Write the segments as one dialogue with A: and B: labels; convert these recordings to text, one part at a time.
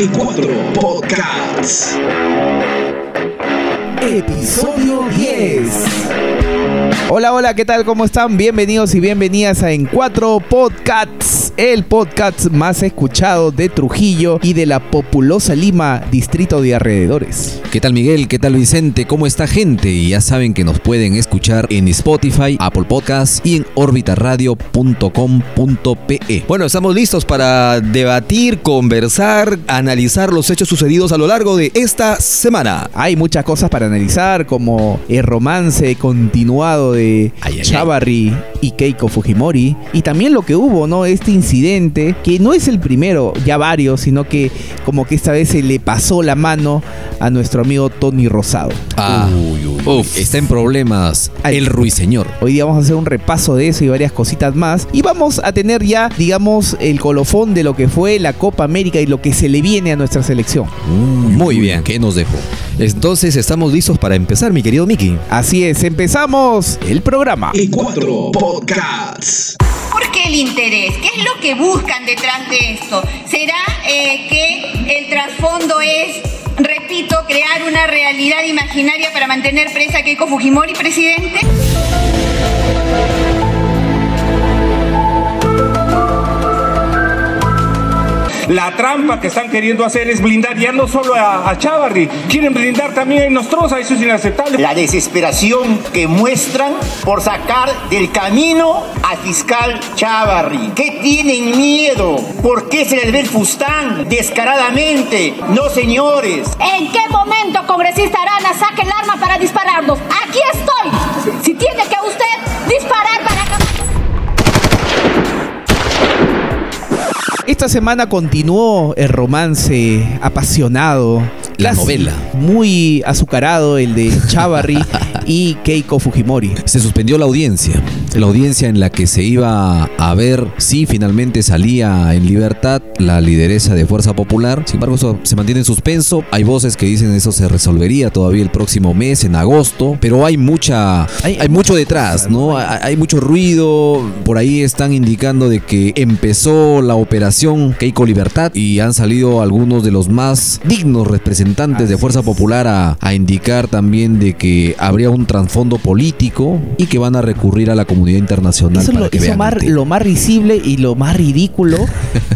A: E4 Podcasts.
B: Episodio 10. Hola, hola, ¿qué tal? ¿Cómo están? Bienvenidos y bienvenidas a En 4 Podcasts, el podcast más escuchado de Trujillo y de la populosa Lima, distrito de alrededores.
C: ¿Qué tal Miguel? ¿Qué tal Vicente? ¿Cómo está gente? Y ya saben que nos pueden escuchar en Spotify, Apple Podcasts y en orbitaradio.com.pe. Bueno, estamos listos para debatir, conversar, analizar los hechos sucedidos a lo largo de esta semana.
B: Hay muchas cosas para analizar, como el romance continuado de
C: Ay, ay.
B: Chavarri y Keiko Fujimori, y también lo que hubo, ¿no? Este incidente, que no es el primero, ya varios, sino que como que esta vez se le pasó la mano a nuestro amigo Tony Rosado.
C: Ah, uf, está en problemas
B: Ay.
C: el ruiseñor.
B: Hoy día vamos a hacer un repaso de eso y varias cositas más. Y vamos a tener ya, digamos, el colofón de lo que fue la Copa América y lo que se le viene a nuestra selección.
C: Muy bien, ¿qué nos dejó? Entonces estamos listos para empezar, mi querido Mickey.
B: Así es, empezamos el programa.
A: E4 Podcasts.
D: ¿Por qué el interés? ¿Qué es lo que buscan detrás de esto? ¿Será eh, que el trasfondo es, repito, crear una realidad imaginaria para mantener presa a Keiko Fujimori, presidente?
E: La trampa que están queriendo hacer es blindar ya no solo a, a Chávarri, quieren blindar también a Nostroza, eso es inaceptable.
F: la desesperación que muestran por sacar del camino al fiscal Chávarri. ¿Qué tienen miedo? ¿Por qué se les ve el fustán descaradamente? No, señores.
G: ¿En qué momento, congresista Arana, saque el arma para dispararnos? Aquí estoy. Si tiene que usted
B: Esta semana continuó el romance apasionado.
C: La
B: casi
C: novela.
B: Muy azucarado, el de Chavarri y Keiko Fujimori.
C: Se suspendió la audiencia, la audiencia en la que se iba a ver si finalmente salía en libertad la lideresa de Fuerza Popular. Sin embargo, eso se mantiene en suspenso. Hay voces que dicen eso se resolvería todavía el próximo mes, en agosto, pero hay mucha,
B: Hay-
C: hay, mucho detrás, ¿no? Hay, hay mucho ruido. Por ahí están indicando de que empezó la operación Keiko Libertad y han salido algunos de los más dignos representantes de Fuerza Popular a, a indicar también de que habría un trasfondo político y que van a recurrir a la comunidad internacional
B: Eso es
C: para
B: lo,
C: que el tema.
B: lo más risible y lo más ridículo,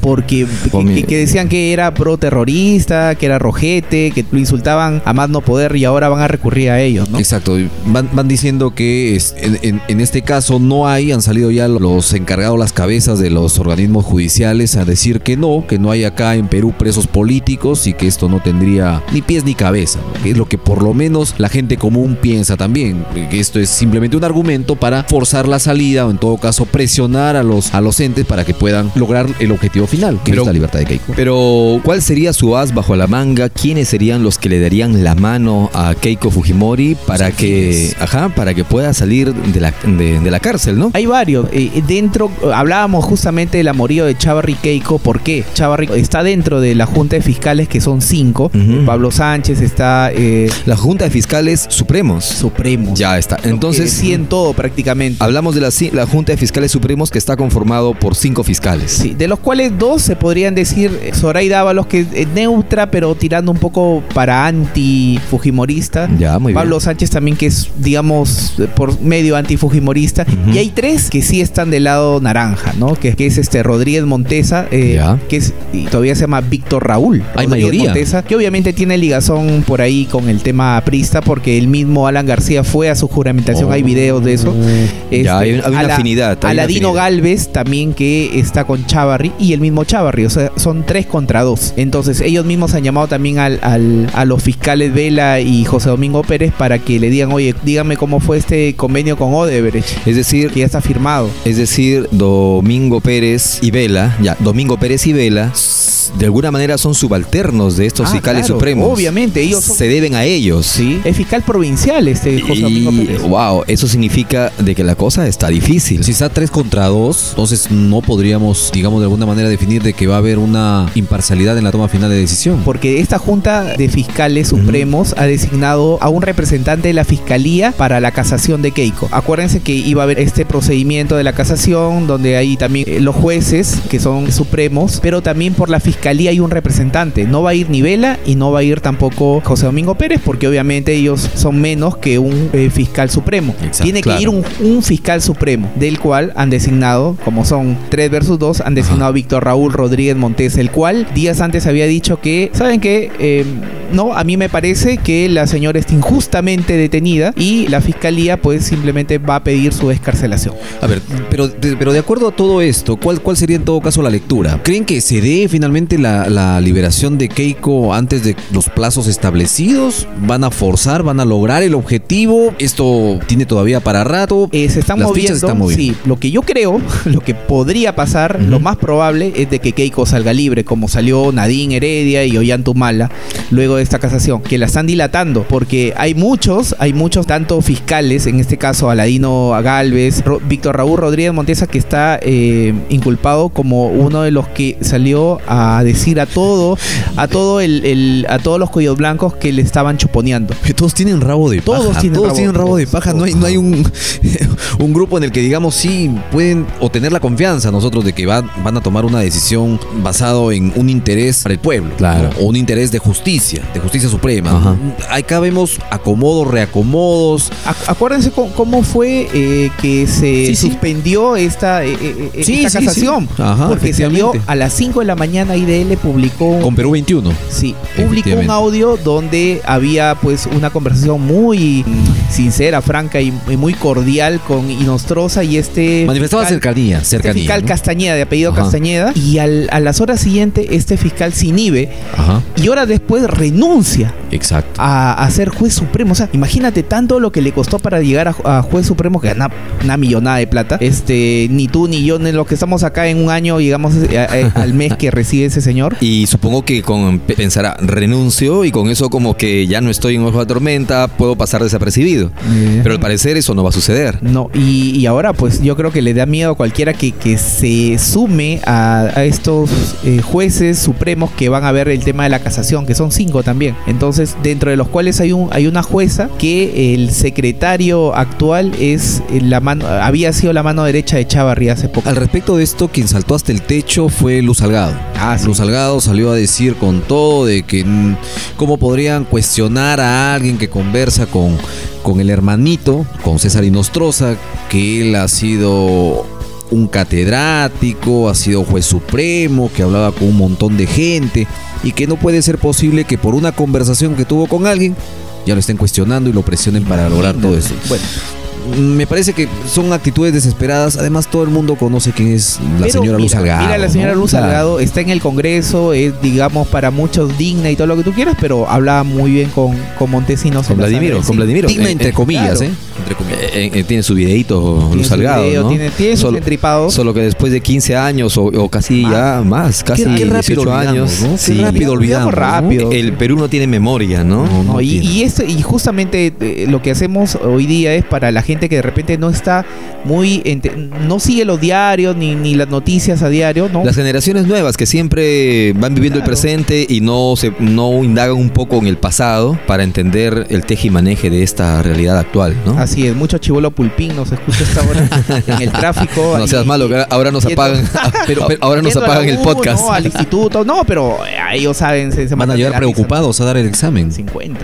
B: porque que, decían que era pro terrorista, que era rojete, que lo insultaban a más no poder y ahora van a recurrir a ellos, ¿no?
C: Exacto, van, van diciendo que es- en, en- en este caso no hay, han salido ya los encargados, las cabezas de los organismos judiciales a decir que no, que no hay acá en Perú presos políticos y que esto no tendría ni pies ni cabeza, ¿no? que es lo que por lo menos la gente común piensa también, que esto es simplemente un argumento para forzar la salida o en todo caso presionar a los, a los entes para que puedan lograr el objetivo final, que
H: Pero-
C: es la libertad de Keiko.
H: Pero, ¿cuál sería su as bajo la manga? ¿Quiénes serían los que le darían la mano a Keiko Fujimori para que, ajá, para que pueda salir de la, de, de la cárcel, no?
B: Hay varios. Eh, dentro, eh, hablábamos justamente del amorío de Chavarri Keiko. ¿Por qué? Chavarri está dentro de la Junta de Fiscales, que son cinco.
H: Ujú.
B: Pablo Sánchez está eh,
H: La Junta de Fiscales Supremos.
B: Supremo.
H: Ya está.
B: Entonces,
H: Entonces,
B: sí en todo prácticamente.
H: hablamos de la, Junta de Fiscales Supremos que está conformado por cinco fiscales.
B: Sí, de los cuales dos se podrían decir eh, Zoraida Ábalos, que es neutra, pero tirando un poco para anti-fujimorista.
H: Ya, muy bien.
B: Pablo Sánchez también, que es, digamos, eh, por medio anti-fujimorista. Y hay tres que sí están del lado naranja, ¿no? Que, que es este Rodríguez Montesa, eh, que es, y todavía se llama Víctor Raúl.
C: Hay
B: Rodríguez
C: mayoría.
B: Montesa, que obviamente tiene ligazón por ahí con el tema prista, porque el mismo Alan García fue a su juramentación, hay videos de eso. Este,
H: hay- hay una afinidad, hay una
B: Aladino
H: afinidad.
B: Galvez también que está con Chavarri y el mismo Chavarri, o sea, son tres contra dos. Entonces ellos mismos han llamado también al, al- a los fiscales Vela y José Domingo Pérez para que le digan, oye, dígame cómo fue este convenio con Odebrecht,
H: Es decir,
B: que ya está firmado.
H: Es decir, Domingo Pérez y Vela, ya, Domingo Pérez y Vela, de alguna manera son subalternos de estos
B: Ah,
H: fiscales
B: claro,
H: supremos.
B: obviamente, ellos son-
H: se deben a ellos.
B: Sí, es fiscal provincial este José Domingo
H: Y
B: Pérez.
H: wow, eso significa de que la cosa está difícil.
C: Si está 3 contra 2, entonces no podríamos, digamos, de alguna manera definir de que va a haber una imparcialidad en la toma final de decisión.
B: Porque esta Junta de Fiscales Supremos ha designado a un representante de la Fiscalía para la casación de Keiko. Acuérdense que iba a haber este procedimiento de la casación donde hay también eh, los jueces que son supremos, pero también por la Fiscalía hay un representante. No va a ir ni Vela y no va a ir tampoco José Domingo Pérez, porque obviamente ellos son menos que un eh, fiscal supremo.
C: Exacto,
B: Tiene que
C: claro.
B: ir un, un fiscal supremo, del cual han designado, como son 3 versus 2, han designado a Víctor Raúl Rodríguez Montes, el cual días antes había dicho que, ¿saben qué? Eh, no, a mí me parece que la señora está injustamente detenida y la fiscalía pues simplemente va a pedir su descarcelación.
C: A ver, pero de, pero de acuerdo a todo esto, ¿cuál, ¿cuál sería en todo caso la lectura? ¿Creen que se dé finalmente la, la liberación de Keiko antes de los plazos establecidos? ¿Van a forzar? ¿Van a lograr el objetivo? ¿Esto tiene todavía para rato?
B: Eh, se están moviendo.
C: están.
B: Sí, lo que yo creo, lo que podría pasar, lo más probable es de que Keiko salga libre, como salió Nadine Heredia y Ollantumala luego de esta casación, que la están dilatando, porque hay muchos, hay muchos, tanto fiscales, en este caso Aladino Galvez, Víctor Raúl Rodríguez Montesa, que está eh, inculpado como uno de los que salió a decir a todo, a todo el, el- a todos los cuellos blancos que le estaban chuponeando.
C: Todos tienen rabo de paja.
B: Todos tienen rabo-
C: tienen rabo de
B: todos,
C: paja. No hay, no hay un, un grupo en el que digamos sí pueden o tener la confianza nosotros de que van, van a tomar una decisión basado en un interés para el pueblo.
H: Claro.
C: ¿no? O un interés de justicia, de justicia suprema.
H: Ajá.
C: Acá vemos acomodos, reacomodos.
B: Ac- Acuérdense cómo, cómo fue eh, que se
C: Sí, sí.
B: suspendió esta, eh, eh, eh,
C: Sí,
B: esta
C: sí,
B: casación.
C: sí. Ajá,
B: porque salió
C: efectivamente.
B: a las 5 de la mañana IDL publicó un,
C: Con Perú 21.
B: sí, publicó un audio donde había pues una conversación muy sincera, franca y, y muy cordial con Inostroza y este
C: Manifestaba
B: fiscal-
C: cercanía,
B: este
C: cercanía.
B: fiscal
C: ¿no?
B: Castañeda, de apellido
C: Ajá.
B: Castañeda, y al- a las horas siguientes este fiscal se inhibe
C: Ajá,
B: y horas después renuncia
C: exacto.
B: a, a ser juez supremo. O sea, imagínate tanto lo que le costó para llegar a, ju- a juez supremo, que gana una millonada de plata. Este, ni tú ni yo, ni los que estamos acá en un año, llegamos eh, al mes que recibe ese señor.
H: Y supongo que con pe- pensará, renuncio y con eso como que ya no estoy en ojo de tormenta, puedo pasar desapercibido. Pero al parecer eso no va a suceder.
B: No, y, y ahora pues yo creo que le da miedo a cualquiera que, que se sume a, a estos eh, jueces supremos que van a ver el tema de la casación, que son cinco también. Entonces, dentro de los cuales hay un hay una jueza que el secretario actual es eh, la mano, había sido la mano derecha de Chavarri hace poco.
C: Al respecto de esto, quien saltó hasta el techo fue Luz Salgado.
B: Ah, sí.
C: Luz Salgado salió a decir con todo de que mm, cómo podrían cuestionar a alguien que conversa con, con el hermanito, con César Inostroza, que él ha sido un catedrático, ha sido juez supremo, que hablaba con un montón de gente y que no puede ser posible que por una conversación que tuvo con alguien ya lo estén cuestionando y lo presionen para lograr todo eso.
B: Bueno,
C: Me parece que son actitudes desesperadas. Además, todo el mundo conoce quién es la
B: Pero
C: señora Luz
B: mira,
C: Salgado.
B: Mira, la señora
C: ¿no?
B: Luz
C: Claro.
B: Salgado está en el Congreso, es, digamos, para muchos digna y todo lo que tú quieras, pero hablaba muy bien con, con Montesinos.
H: Con Vladimiro, con. Vladimiro.
C: Digna
H: Eh,
C: entre
H: eh,
C: comillas,
B: claro.
C: ¿eh? Entre comillas.
H: Eh, eh, tiene su videito Luz Salgado,
B: video,
H: ¿no?
B: tiene- tiene
H: solo, solo que después de 15 años o, o casi
B: Más.
H: ya más, casi
C: qué rápido
H: 18
C: olvidamos,
H: años.
C: ¿no? Qué
H: sí.
C: rápido olvidamos,
B: rápido.
H: El Perú no tiene memoria, ¿no?
C: No,
B: No, y,
C: tiene.
B: y esto- y justamente lo que hacemos hoy día es para la gente que de repente no está muy no sigue los diarios ni, ni las noticias a diario, ¿no?
H: Las generaciones nuevas que siempre van viviendo
B: Claro.
H: el presente y no se no indagan un poco en el pasado para entender el teje y maneje de esta realidad actual, ¿no?
B: Así es, mucho chivolo pulpín nos escucha esta hora en el tráfico.
H: No seas
B: ahí-
H: malo, ahora nos
B: yendo-
H: apagan, pero, pero ahora nos apagan el podcast.
B: No, al instituto, no, pero eh, ellos saben, se, se
C: Van a llegar preocupados a dar el examen.
B: 50.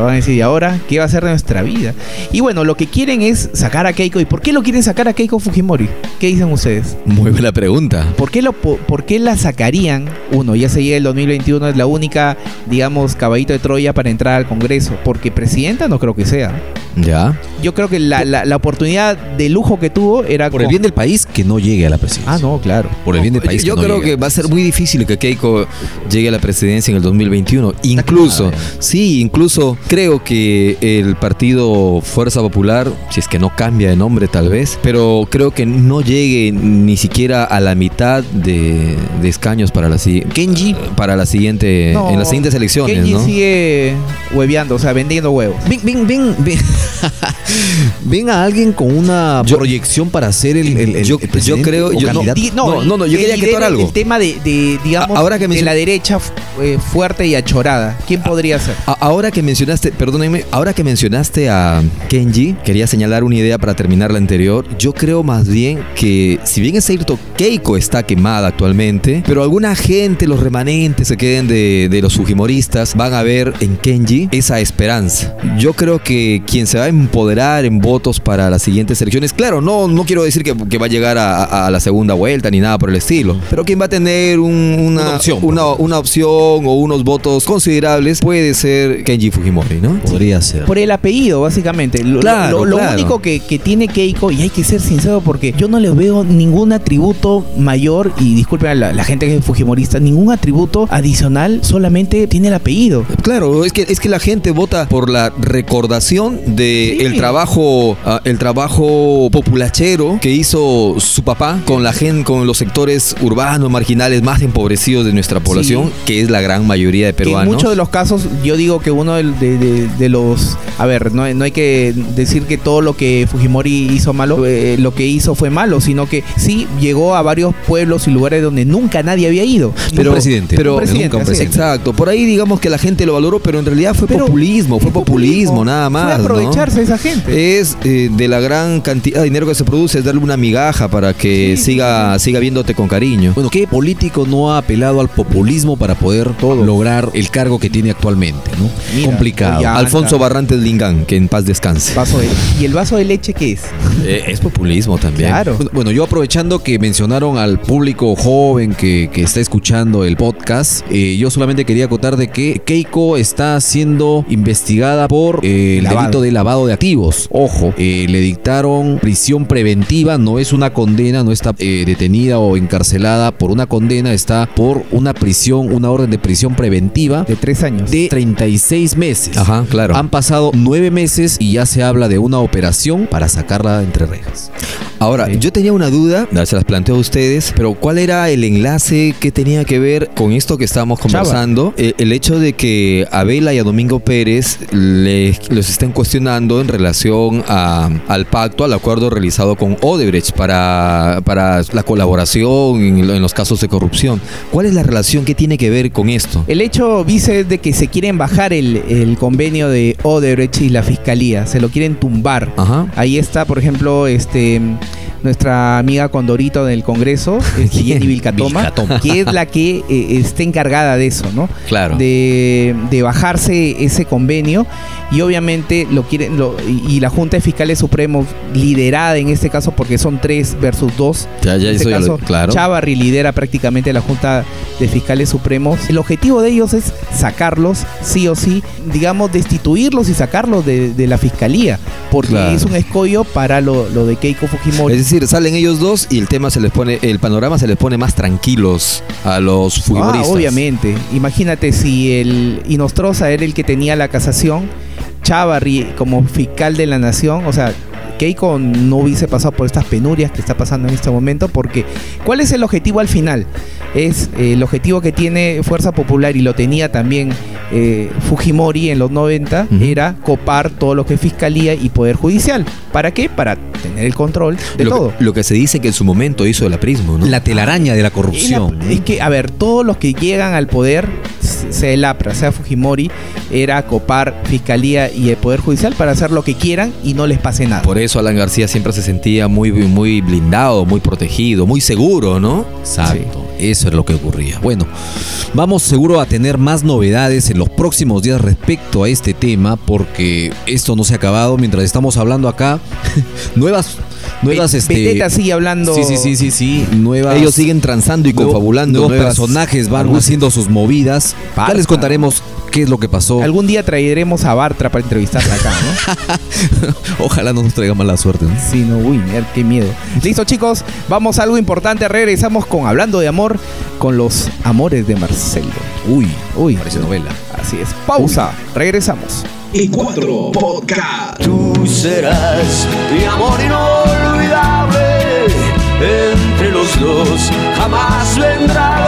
B: Van a decir, ¿y ahora qué va a ser de nuestra vida? Y bueno, lo que quieren es sacar a Keiko. ¿Y por qué lo quieren sacar a Keiko Fujimori? ¿Qué dicen ustedes?
H: Muy buena pregunta.
B: ¿Por qué, lo, po- ¿Por qué la sacarían? Uno, ya se llega el 2021, es la única, digamos, caballito de Troya para entrar al Congreso. Porque presidenta no creo que sea.
H: Ya.
B: Yo creo que la, la- la oportunidad de lujo que tuvo era...
C: Por el
B: con-
C: bien del país, que no llegue a la presidencia.
B: Ah, no, claro.
C: Por el bien del país.
H: Yo
C: que no
H: creo que va a ser muy difícil que Keiko llegue a la presidencia en el 2021. Incluso, sí, incluso creo que el partido Fuerza Popular, si es que no cambia de nombre tal vez, pero creo que no llegue ni siquiera a la mitad de, de escaños para la si-
C: Kenji.
H: para la siguiente
B: No,
H: en las siguientes elecciones,
B: Kenji
H: ¿no?
B: sigue hueveando, o sea, vendiendo huevos.
C: Ven, ven, ven, ven. ven a alguien con una
H: Yo-
C: proyección para ser el, el- el-
H: Yo-
C: el presidente
H: yo creo-
C: o
H: yo no- No, no, no, yo
B: que
H: quería acotar algo.
B: El tema de, de, digamos,
H: A- ahora que
B: de la derecha eh, fuerte y achorada. ¿Quién podría ser?
H: A- Ahora que mencionaste, perdónenme, ahora que mencionaste a Kenji, quería señalar una idea para terminar la anterior. Yo creo más bien que, si bien es cierto, Keiko está quemada actualmente, pero alguna gente, los remanentes que queden de, de los Fujimoristas, van a ver en Kenji esa esperanza. Yo creo que quien se va a empoderar en votos para las siguientes elecciones, claro, no, no quiero decir que, que va a llegar a, a- a la segunda vuelta ni nada por el estilo, pero quien va a tener un- una,
C: Una opción,
H: una, una opción o unos votos considerables puede ser Kenji Fujimori, ¿no?
C: Podría ser.
B: Por el apellido, básicamente. Lo,
H: Claro,
B: lo- lo
H: claro.
B: único que, que tiene Keiko, y hay que ser sincero porque yo no le veo ningún atributo mayor, y disculpen a la, la gente que es fujimorista, ningún atributo adicional, solamente tiene el apellido.
H: Claro, es que, es que la gente vota por la recordación de
B: Sí.
H: el trabajo, ah, el trabajo populachero que hizo su papá con la gente, con los sectores urbanos, marginales más empobrecidos de nuestra población, que es la gran mayoría de
B: Que en
H: peruanos.
B: muchos de los casos, yo digo que uno de, de- de los. A ver, no, no hay que decir que todo lo que Fujimori hizo malo, eh, lo que hizo fue malo, sino que sí llegó a varios pueblos y lugares donde nunca nadie había ido.
C: un presidente.
H: Pero,
B: Un presidente,
C: nunca un presidente.
H: Exacto, por ahí digamos que la gente lo valoró, pero en realidad fue
B: Pero
H: populismo, fue populismo, nada más.
B: Fue
H: ¿no?
B: Aprovecharse de esa gente.
H: Es eh, de la gran cantidad de dinero que se produce, es darle una migaja para que siga, siga viéndote con cariño.
C: Bueno, ¿qué político no ha apelado al populismo para poder lograr el cargo que tiene actualmente? ¿no?
B: Mira,
C: Complicado.
H: Alfonso Barrantes Lingán, que en paz descanse.
B: Vaso de- ¿Y el vaso de leche qué es?
H: Eh, es populismo también.
B: Claro.
C: Bueno, yo aprovechando que mencionaron al público joven que, que está escuchando el podcast, eh, yo solamente quería acotar de que Keiko está siendo investigada por eh, el
B: Lavado.
C: delito de lavado de activos. Ojo, eh, le dictaron prisión preventiva, no es una condena, no está eh, detenida o encarcelada por una condena, está por una prisión, una orden de prisión preventiva
B: De tres años.
C: de 36 meses.
H: Ajá, claro.
C: Han pasado nueve meses y ya se habla de una operación para sacarla entre rejas.
H: Ahora,
B: Sí.
H: yo tenía una duda, se las planteo a ustedes, pero ¿cuál era el enlace que tenía que ver con esto que estábamos conversando? Eh, el hecho de que a Vela y a Domingo Pérez le- los estén cuestionando en relación a- al pacto, al acuerdo realizado con Odebrecht para, para la colaboración en, en los casos de corrupción. ¿Cuál es la relación que tiene que ver con esto?
B: El hecho, vice, es de que se quieren bajar el, el convenio de Odebrecht y la fiscalía. Se lo quieren tumbar.
H: Ajá.
B: Ahí está, por ejemplo, este nuestra amiga Condorito del Congreso. Jenny Vilcatoma,
C: Vilcatoma.
B: que es la que eh, está encargada de eso, ¿no?
H: Claro.
B: De, de bajarse ese convenio y obviamente lo quieren lo- y, la Junta de Fiscales Supremos liderada en este caso porque son tres versus dos
H: Ya, ya,
B: en este
H: lo- claro.
B: Chavarri lidera prácticamente la Junta de Fiscales Supremos. El objetivo de ellos es sacarlos, sí o sí, digamos, destituirlos y sacarlos de, de la fiscalía, porque
H: Claro.
B: es un escollo para lo, lo de Keiko Fujimori.
H: Es decir, salen ellos dos y el tema se les pone, el panorama se les pone más tranquilos a los
B: Ah,
H: fujimoristas.
B: obviamente. Imagínate si el Inostroza era el que tenía la casación, Chavarri como fiscal de la nación, o sea, Keiko no hubiese pasado por estas penurias que está pasando en este momento, porque ¿cuál es el objetivo al final? Es eh, el objetivo que tiene Fuerza Popular y lo tenía también eh, Fujimori en los 90,
H: Ujú.
B: era copar todo lo que es fiscalía y poder judicial. ¿Para qué? Para tener el control de
H: lo,
B: todo.
H: Que, lo que se dice que en su momento hizo el aprismo, ¿no?
C: La telaraña de la corrupción.
B: la- es que, a ver, todos los que llegan al poder, sea el APRA, sea Fujimori, era copar fiscalía y el poder judicial para hacer lo que quieran y no les pase nada.
H: Por eso Alan García siempre se sentía muy, muy blindado, muy protegido, muy seguro, ¿no?
C: Exacto, eso es lo que ocurría. Bueno, vamos seguro a tener más novedades en los próximos días respecto a este tema, porque esto no se ha acabado mientras estamos hablando acá. nuevas, nuevas,
B: Be-
C: este.
B: Beteta sigue hablando.
C: Sí, sí, sí, sí, sí. Nuevas.
H: Ellos siguen transando y
C: nuevo-
H: confabulando.
C: Nuevos
H: nuevas
C: personajes van haciendo sus movidas. Ya les contaremos qué es lo que pasó.
B: Algún día traeremos a Bartra para entrevistarla acá, ¿no?
C: Ojalá no nos traiga mala suerte. ¿no?
B: Sí, no, uy, qué miedo. Listo, chicos, vamos a algo importante. Regresamos con Hablando de Amor con los amores de Marcelo.
C: Uy,
B: Uy,
C: parece novela.
B: Así es. Pausa. Regresamos.
A: Y 4 Podcast.
I: Tú serás mi amor inolvidable. Entre los dos jamás vendrá el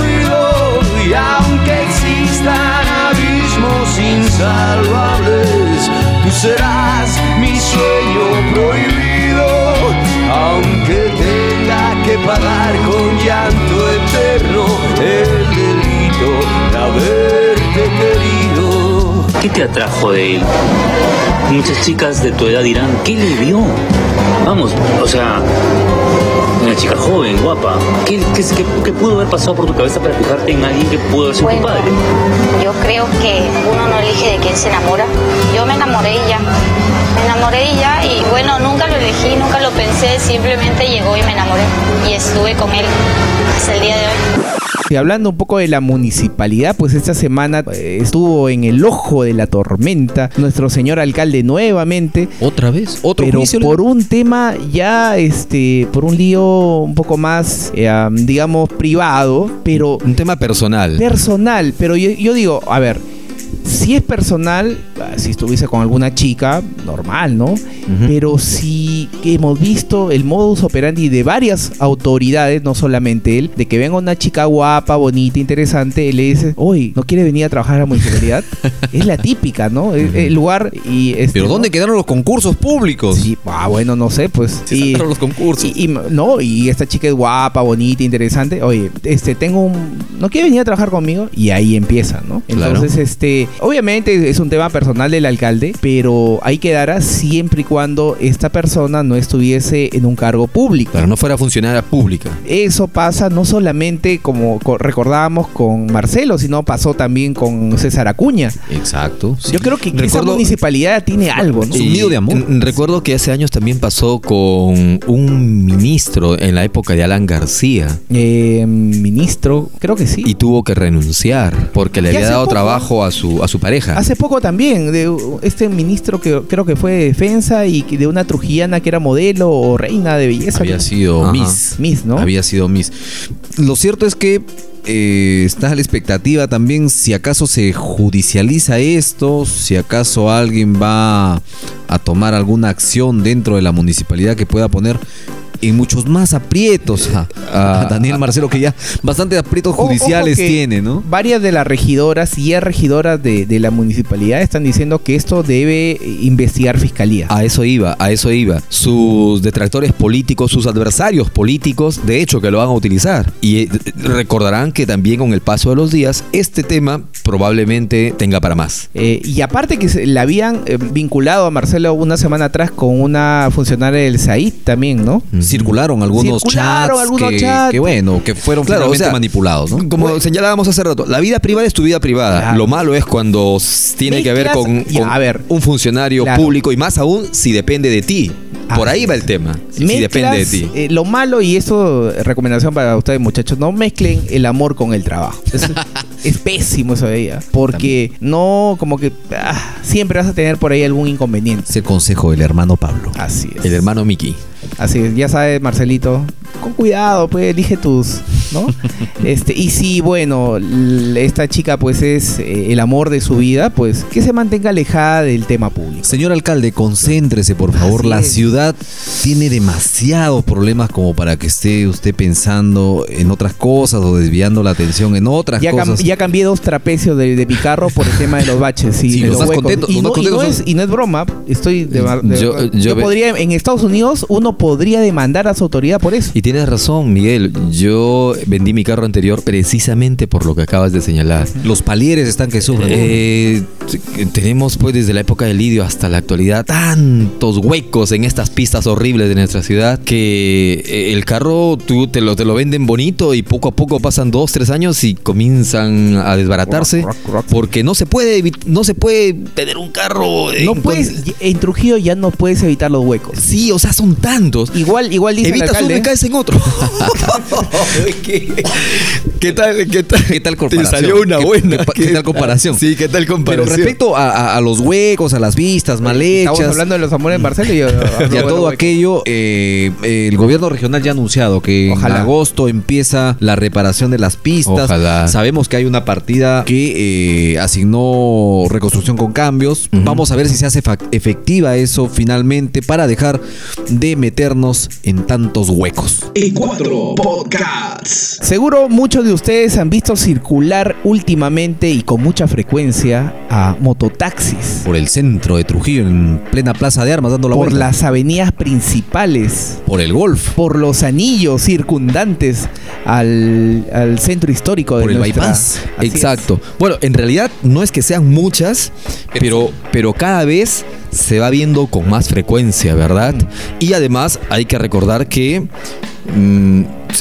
I: olvido. Y aunque existan abismos insalvables, tú serás
J: te atrajo de él? Muchas chicas de tu edad dirán, ¿qué le vio? Vamos, o sea, una chica joven, guapa. ¿Qué, qué, qué- qué pudo haber pasado por tu cabeza para fijarte en alguien que pudo haber sido tu padre?
K: yo creo que uno no elige de quién se enamora. Yo me enamoré y ya. Me enamoré y ya. Y bueno, nunca lo elegí, nunca lo pensé. Simplemente llegó y me enamoré. Y estuve con él hasta el día de hoy.
B: Y hablando un poco de la municipalidad, pues esta semana eh, estuvo en el ojo de la tormenta nuestro señor alcalde nuevamente.
C: ¿Otra vez? ¿Otro
B: pero
C: juicio?
B: por un tema ya, este, por un lío un poco más, eh, am, digamos, privado, pero
H: Un tema personal.
B: personal. Pero yo, yo digo, a ver, si es personal, ah, si estuviese con alguna chica, normal, ¿no? Pero si hemos visto el modus operandi de varias autoridades, no solamente él, de que venga una chica guapa, bonita, interesante, él le dice, oye, ¿no quiere venir a trabajar a la municipalidad? es la típica, ¿no? El, el lugar y... este,
C: ¿Pero
B: ¿no?
C: dónde quedaron los concursos públicos?
B: Sí, ah, bueno, no sé, pues.
C: Se sacaron los concursos.
B: Y, y- no, y esta chica es guapa, bonita, interesante. Oye, este, tengo un. ¿No quiere venir a trabajar conmigo? Y ahí empieza, ¿no?
C: Claro.
B: Entonces, este. Obviamente es un tema personal del alcalde, pero ahí quedará siempre y cuando esta persona no estuviese en un cargo público.
H: Para no fuera funcionaria pública.
B: Eso pasa no solamente como co- recordábamos con Marcelo, sino pasó también con César Acuña.
C: Exacto.
B: Yo creo que esa
H: Recuerdo-
B: municipalidad tiene algo, ¿no?
C: Es un nido de amor.
H: n- Recuerdo que hace años también pasó con un ministro en la época de Alan García
B: Eh, ministro, creo que sí.
H: y tuvo que renunciar porque le había dado
B: poco-
H: trabajo a su, a su pareja.
B: Hace poco también, de este ministro que creo que fue de defensa y de una trujillana que era modelo o reina de belleza.
C: Había sido
H: Ajá.
C: Miss.
B: Miss, ¿no?
C: Había sido Miss. Lo cierto es que eh, está a la expectativa también si acaso se judicializa esto, si acaso alguien va a tomar alguna acción dentro de la municipalidad que pueda poner en muchos más aprietos a, a Daniel Marcelo, que ya bastante aprietos judiciales tiene, ¿no?
B: Varias de las regidoras y regidoras de, de la municipalidad están diciendo que esto debe investigar fiscalía.
H: A eso iba, a eso iba. Sus detractores políticos, sus adversarios políticos, de hecho que lo van a utilizar. Y eh, recordarán que también con el paso de los días, este tema probablemente tenga para más.
B: Eh, y aparte que se- la habían eh, vinculado a Marcelo una semana atrás con una funcionaria del SAID también, ¿no?
C: Circularon algunos
B: Circularon
C: chats,
B: algunos
C: que,
B: chats.
C: que bueno, que fueron
H: Claro,
C: finalmente
H: o sea,
C: manipulados, ¿no?
H: Como señalábamos hace rato, la vida privada es tu vida privada.
B: Claro.
H: Lo malo es cuando tiene que ver con,
B: Ya, a ver.
H: un funcionario
B: Claro.
H: público y más aún si depende de ti. Por
B: Así
H: ahí va el tema. Si depende de ti.
B: eh, lo malo, y eso, recomendación para ustedes muchachos, no mezclen el amor con el trabajo. Es, es pésimo eso de ella. Porque no, como que ah, siempre vas a tener por ahí algún inconveniente.
C: Es el consejo del hermano Pablo.
B: Así es.
H: El hermano Mickey.
B: Así es, ya sabes, Marcelito. Con cuidado, pues elige tus, ¿no? este, y si, bueno, esta chica pues es eh, el amor de su vida, pues que se mantenga alejada del tema público.
C: Señor alcalde, concéntrese, por favor.
B: Así
C: la
B: es.
C: ciudad tiene demasiados problemas como para que esté usted pensando en otras cosas o desviando la atención en otras
B: Ya, cam-
C: cosas.
B: ya cambié dos trapecios de, de mi carro por el tema de los baches y
C: Sí, los contento-
B: no, y es, y no es broma, estoy de, de-
H: Yo-
B: yo, podría en Estados Unidos uno podría demandar a su autoridad por eso.
H: Y tienes razón, Miguel. Yo vendí mi carro anterior precisamente por lo que acabas de señalar.
C: Los palieres están que sufren.
H: Eh, tenemos pues desde la época del lidio hasta la actualidad tantos huecos en estas pistas horribles de nuestra ciudad que eh, el carro tú te lo, te lo venden bonito y poco a poco pasan dos, tres años y comienzan a desbaratarse porque no se puede no se puede tener un carro en
B: No puedes, en Trujillo ya no puedes evitar los huecos.
H: Sí, o sea, son tantos.
B: Igual, igual dice el
H: Evitas uno y caes en otro. ¿Qué, qué tal? ¿Qué tal?
C: ¿Qué tal
H: Te
C: comparación?
H: salió una
C: ¿Qué-
H: buena.
C: qué- qué tal comparación?
H: Sí, ¿qué tal
C: Pero
H: comparación?
C: respecto a, a- a los huecos, a las vistas mal
B: Estamos
C: hechas
B: hablando de los amores de Marcelo y,
C: y a todo aquello, eh, eh, el gobierno regional ya ha anunciado que
B: Ojalá.
C: en agosto empieza la reparación de las pistas.
H: Ojalá.
C: Sabemos que hay una partida que eh, asignó reconstrucción con cambios. Vamos a ver si se hace efectiva eso finalmente para dejar de meternos en tantos huecos.
A: E4 Podcasts. Podcasts.
B: Seguro muchos de ustedes han visto circular últimamente y con mucha frecuencia a mototaxis
C: Por el centro de Trujillo, en plena plaza de armas, dando la
B: por
C: vuelta.
B: las avenidas principales,
C: Por el golf.
B: por los anillos circundantes al, al centro histórico de
C: Por el bypass.
B: Así es.
H: Exacto. Bueno, en realidad no es que sean muchas, pero, pero cada vez se va viendo con más frecuencia, ¿verdad? Y además hay que recordar que, mm,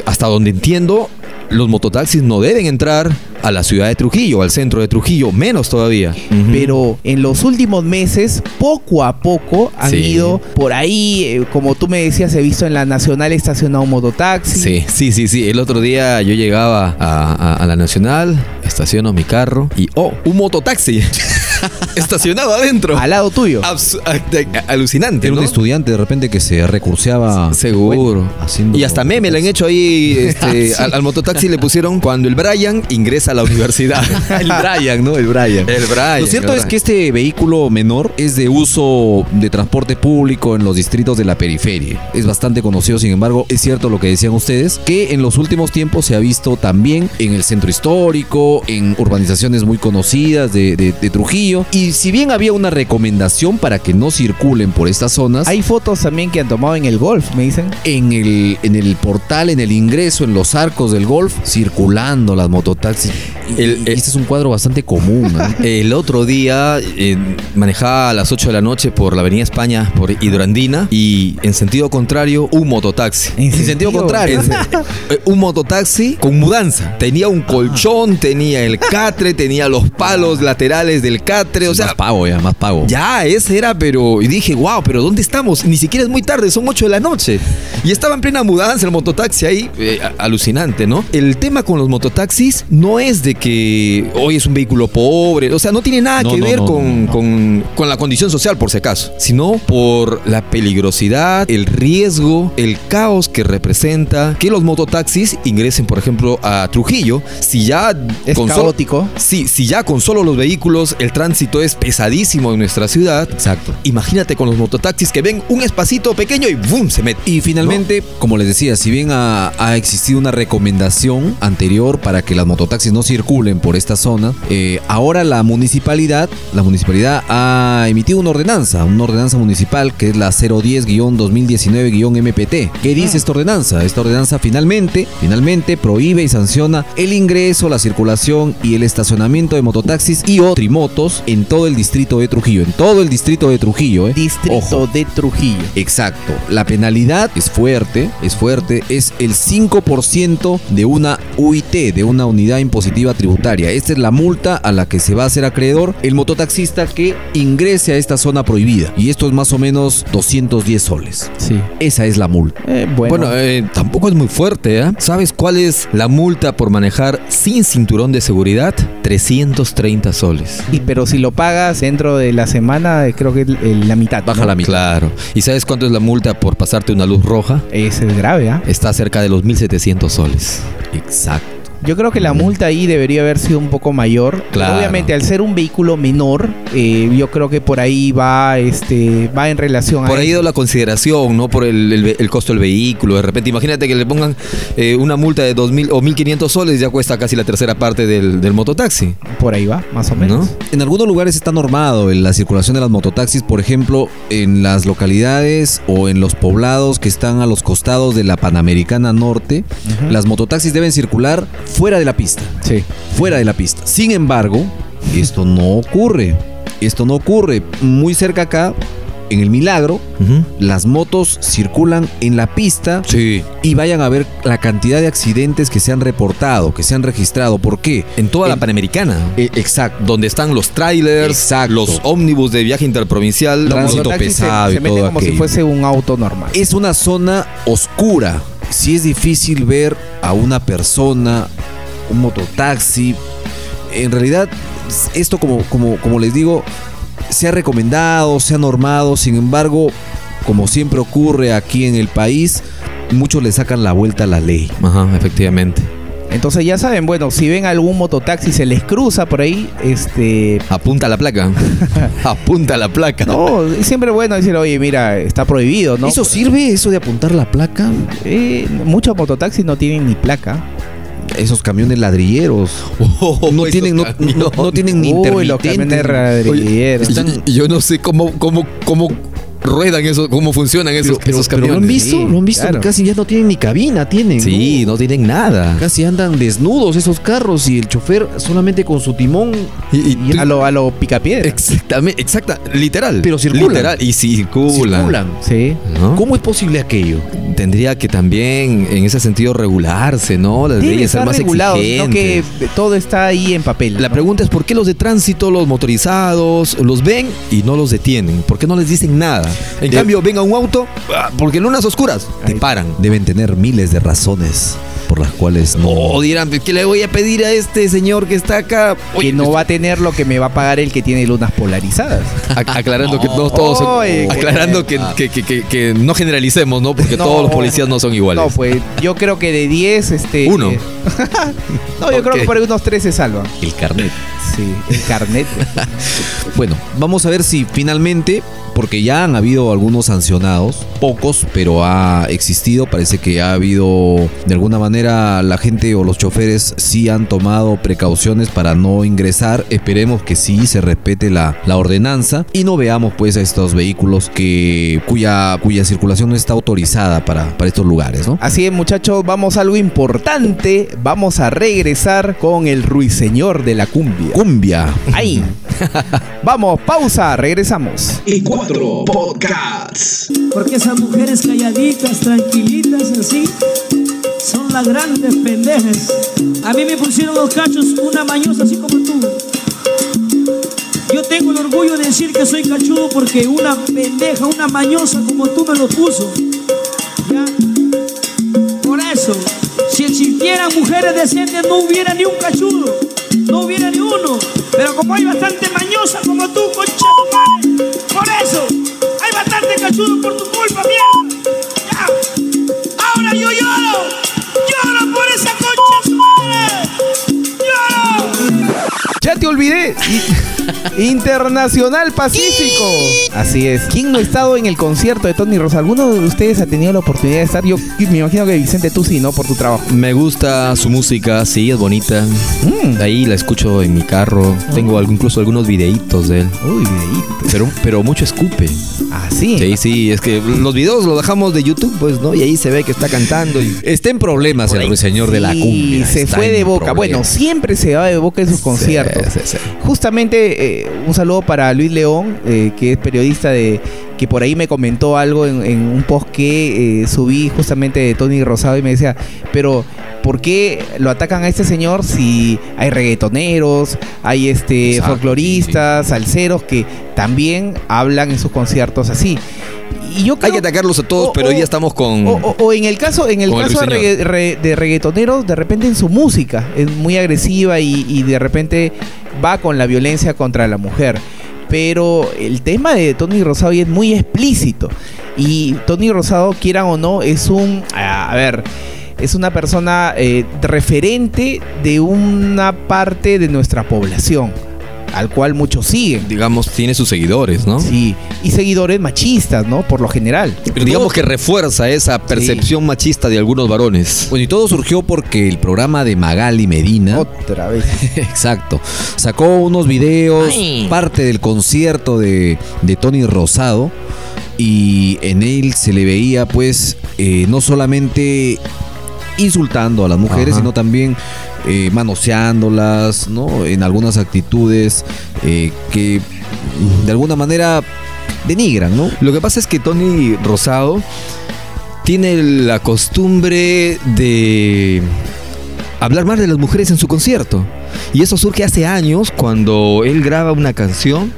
H: hasta donde entiendo, los mototaxis no deben entrar a la ciudad de Trujillo, al centro de Trujillo, menos todavía.
B: Pero en los últimos meses, poco a poco, han
H: Sí.
B: ido por ahí, eh, como tú me decías, he visto en la Nacional estacionado un mototaxi.
H: Sí, sí, sí, sí. El otro día yo llegaba a, a- a la Nacional, estaciono mi carro y ¡oh! Un mototaxi estacionado adentro.
B: Al lado tuyo.
H: Alucinante,
C: Era
H: ¿no?
C: un estudiante de repente que se recurseaba.
H: Seguro.
C: haciendo
H: Y hasta meme le han hecho ahí este, al, al mototaxi le pusieron cuando el Brian ingresa a la universidad.
C: El Brian, ¿no? El Brian.
H: El Brian.
C: Lo cierto es
H: Brian.
C: que este vehículo menor es de uso de transporte público en los distritos de la periferia. Es bastante conocido, sin embargo, es cierto lo que decían ustedes, que en los últimos tiempos se ha visto también en el centro histórico, en urbanizaciones muy conocidas de, de- de Trujillo. Y si bien había una recomendación para que no circulen por estas zonas,
B: Hay fotos también que han tomado en el golf, me dicen.
C: en el, en el portal, en el ingreso, en los arcos del golf, circulando las mototaxis. Y-
H: El-
C: y este es un cuadro bastante común. ¿no?
H: El otro día eh, manejaba a las 8 de la noche por la Avenida España, por Hidroandina, y en sentido contrario, un mototaxi.
B: En sentido
H: contrario. eh, un mototaxi con mudanza. Tenía un colchón, tenía el catre, tenía los palos laterales del catre. O sea,
C: más pago ya, más pago.
H: ya, ese era, pero. Y dije, wow, pero ¿dónde estamos? Ni siquiera es muy tarde, son 8 de la noche. Y estaba en plena mudanza el mototaxi ahí. eh, alucinante, ¿no? El tema con los mototaxis no es de que hoy es un vehículo pobre. O sea, no tiene nada
C: No,
H: que
C: no,
H: ver
C: no,
H: con. Con, con la condición social, por si acaso. Sino por la peligrosidad, el riesgo, el caos que representa que los mototaxis ingresen, por ejemplo, a Trujillo. Si ya.
B: Es
H: con solo-
B: caótico.
H: Sí, si ya con solo los vehículos el tránsito es pesadísimo en nuestra ciudad.
C: Exacto.
H: Imagínate con los mototaxis que ven un espacito pequeño y ¡boom! se mete.
C: Y finalmente, como les decía, si bien ha, ha existido una recomendación anterior para que las mototaxis no circulen por esta zona, eh, ahora la municipalidad, la municipalidad ha emitido una ordenanza, una ordenanza municipal que es la 010-2019-MPT. ¿Qué dice esta ordenanza? Esta ordenanza finalmente, finalmente prohíbe y sanciona el ingreso, la circulación y el estacionamiento de mototaxis y o trimotos en todo el distrito de Trujillo, en todo el distrito de Trujillo, ¿eh?
B: Distrito
C: Ojo.
B: de Trujillo.
C: Exacto. La penalidad es fuerte, es fuerte, es el 5% de una UIT, de una unidad impositiva tributaria. Esta es la multa a la que se va a hacer acreedor el mototaxista que ingrese a esta zona prohibida. Y esto es más o menos 210 soles.
B: Sí.
C: Esa es la multa.
B: Eh, bueno,
H: Bueno, eh, tampoco es muy fuerte, ¿eh? ¿Sabes cuál es la multa por manejar sin cinturón de seguridad? 330 soles.
B: y, pero si lo pagas dentro de la semana, eh, creo que el- el- la mitad.
C: Baja
B: ¿no?
C: la mitad.
H: Claro. ¿Y sabes cuánto es la multa por pasarte una luz roja?
B: Ese es grave, ¿ah?
H: Está cerca de los 1700 soles.
C: Exacto.
B: Yo creo que la multa ahí debería haber sido un poco mayor.
H: Claro.
B: Obviamente, al ser un vehículo menor, eh, yo creo que por ahí va, este, va en relación a
H: Por ahí ido la consideración, ¿no? Por el, el ve- el costo del vehículo. De repente, imagínate que le pongan eh, una multa de 2.000 o 1.500 soles, ya cuesta casi la tercera parte del, del mototaxi.
B: Por ahí va, más o menos.
H: ¿No?
C: En algunos lugares está normado en la circulación de las mototaxis, por ejemplo, en las localidades o en los poblados que están a los costados de la Panamericana Norte, las mototaxis deben circular fuera de la pista,
B: Sí.
C: fuera de la pista. Sin embargo, esto no ocurre. Esto no ocurre. Muy cerca acá, en el Milagro, las motos circulan en la pista
H: Sí.
C: y vayan a ver la cantidad de accidentes que se han reportado, que se han registrado. ¿Por qué?
H: En toda la Panamericana.
C: Eh, exacto.
H: Donde están los trailers,
C: Exacto.
H: los ómnibus de viaje interprovincial.
C: Tránsito
B: se-
C: pesado y
B: se, meten
C: todo
B: como si fuese un auto normal.
C: Es una zona oscura. Si es difícil ver a una persona, un mototaxi. En realidad, esto como, como, como les digo, se ha recomendado, se ha normado. Sin embargo, como siempre ocurre aquí en el país, muchos le sacan la vuelta a la ley.
H: Ajá, efectivamente.
B: Entonces ya saben, bueno, si ven algún mototaxi se les cruza por ahí, este...
H: Apunta la placa. Apunta la placa.
B: No, siempre bueno decir, oye, mira, está prohibido, ¿no?
C: ¿Eso sirve, eso de apuntar la placa?
B: Eh, muchos mototaxis no tienen ni placa.
C: esos camiones ladrilleros. no,
H: esos
C: tienen, no,
H: camiones.
C: no- no tienen ni
B: Uy, los camiones ladrilleros.
H: Yo no sé cómo, cómo, cómo ruedan esos, cómo funcionan esos,
C: pero,
H: esos
C: pero
H: camiones.
C: lo han visto,
B: Sí,
C: lo han visto,
B: claro.
C: casi ya no tienen ni cabina, tienen.
H: Sí, no tienen nada.
C: Casi andan desnudos esos carros y el chofer solamente con su timón.
H: Y,
B: A lo, a lo picapiedra.
H: exactamente, exacta, literal.
C: Pero circulan.
H: Literal, y circulan.
C: Circulan.
B: Sí.
H: ¿no?
C: ¿Cómo es posible aquello?
H: Tendría que también, en ese sentido, regularse, ¿no? Las leyes ser más
B: regulado, no que
H: exigentes.
B: todo está ahí en papel.
H: La
B: ¿no?
H: pregunta es por qué los de tránsito, los motorizados, los ven y no los detienen. ¿Por qué no les dicen nada? En
C: De-
H: cambio, ven a un auto, ah, porque en lunas oscuras te paran.
C: Deben tener miles de razones por las cuales no.
H: O dirán, ¿qué le voy a pedir a este señor que está acá?
B: que no va a tener lo que me va a pagar el que tiene lunas polarizadas.
H: Ac- aclarando que no todos son-
B: Oye,
H: aclarando que, que- que- no generalicemos, ¿no? Porque
B: No.
H: todos los policías no son iguales.
B: No, pues yo creo que de 10, este.
H: Uno.
B: eh, no, yo creo que por ahí unos 3 se salvan.
C: El carnet.
B: Sí, el carnet.
C: Bueno, vamos a ver si finalmente, porque ya han habido algunos sancionados, pocos, pero ha existido, parece que ha habido, de alguna manera, la gente o los choferes sí han tomado precauciones para no ingresar. Esperemos que sí se respete la, la ordenanza y no veamos pues a estos vehículos que cuya, cuya circulación no está autorizada para, para estos lugares, ¿no?
B: Así es, muchachos, vamos a algo importante. Vamos a regresar con el ruiseñor de la cumbia.
C: Cumbia.
B: Ahí. Vamos, pausa, regresamos.
A: y cuatro podcasts.
L: Porque esas mujeres calladitas, tranquilitas, así, son las grandes pendejas. A mí me pusieron los cachos una mañosa así como tú. Yo tengo el orgullo de decir que soy cachudo porque una pendeja, una mañosa como tú me lo puso. ¿Ya? Por eso, si existieran mujeres decentes no hubiera ni un cachudo, no hubiera ni uno. Pero como hay bastante mañosa como tú, concha tu madre, por eso hay bastante cachudo por tu culpa, mierda. Ya
B: te olvidé. Internacional Pacífico. Así es. ¿Quién no ha estado en el concierto de Tony Rosa? ¿Alguno de ustedes ha tenido la oportunidad de estar? Yo me imagino que Vicente, tú sí, ¿no? Por tu trabajo.
H: Me gusta su música, sí, es bonita.
B: Mm.
H: Ahí la escucho en mi carro. Tengo algo- incluso algunos videitos de él.
B: Uy, videíto.
H: Pero, pero mucho escupe.
B: Ah, sí.
H: Sí, sí, es que los videos los dejamos de YouTube, pues, ¿no? Y ahí se ve que está cantando. Y...
C: Está en problemas el ruiseñor de la cumbia.
B: se
C: Está
B: fue de boca. Bueno, siempre se va de boca en sus conciertos.
H: Sí, sí, sí.
B: Justamente eh, un saludo para Luis León, eh, que es periodista de que por ahí me comentó algo en, en un post que eh, subí justamente de Tony Rosado y me decía, pero ¿por qué lo atacan a este señor si hay reggaetoneros, hay este
C: Exacto,
B: folcloristas, salseros que también hablan en sus conciertos así? Y yo
H: Hay
B: creo
H: que atacarlos a todos,
B: o-
H: pero
B: o-
H: ya estamos con...
B: o, o- o en el caso, en el caso de, regga- re- de reggaetoneros, de repente en su música es muy agresiva y, y de repente va con la violencia contra la mujer. Pero el tema de Tony Rosado es muy explícito. Y Tony Rosado, quieran o no, es un. A ver. Es una persona eh, referente de una parte de nuestra población, al cual muchos siguen.
H: digamos, tiene sus seguidores, ¿no?
B: Sí, y seguidores machistas, ¿no? Por lo general.
H: Pero digamos que refuerza esa percepción machista de algunos varones.
C: Bueno, y todo surgió porque el programa de Magali Medina.
B: Otra vez.
C: Exacto. Sacó unos videos, parte del concierto de, de Tony Rosado. Y en él se le veía, pues, eh, no solamente insultando a las mujeres,
H: Ajá.
C: sino también eh, manoseándolas, ¿no? En algunas actitudes eh, que de alguna manera denigran, ¿no?
H: Lo que pasa es que Tony Rosado tiene la costumbre de hablar mal de las mujeres en su concierto. Y eso surge hace años cuando él graba una canción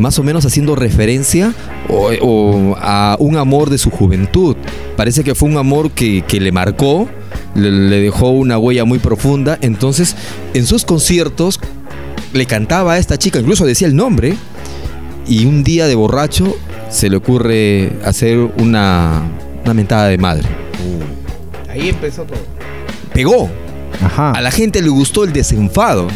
H: más o menos haciendo referencia o, o a un amor de su juventud. Parece que fue un amor que, que le marcó, le, le dejó una huella muy profunda. Entonces, en sus conciertos le cantaba a esta chica, incluso decía el nombre, y un día de borracho se le ocurre hacer una, una mentada de madre.
B: Ahí empezó todo.
H: Pegó.
B: Ajá.
H: A la gente le gustó el desenfado.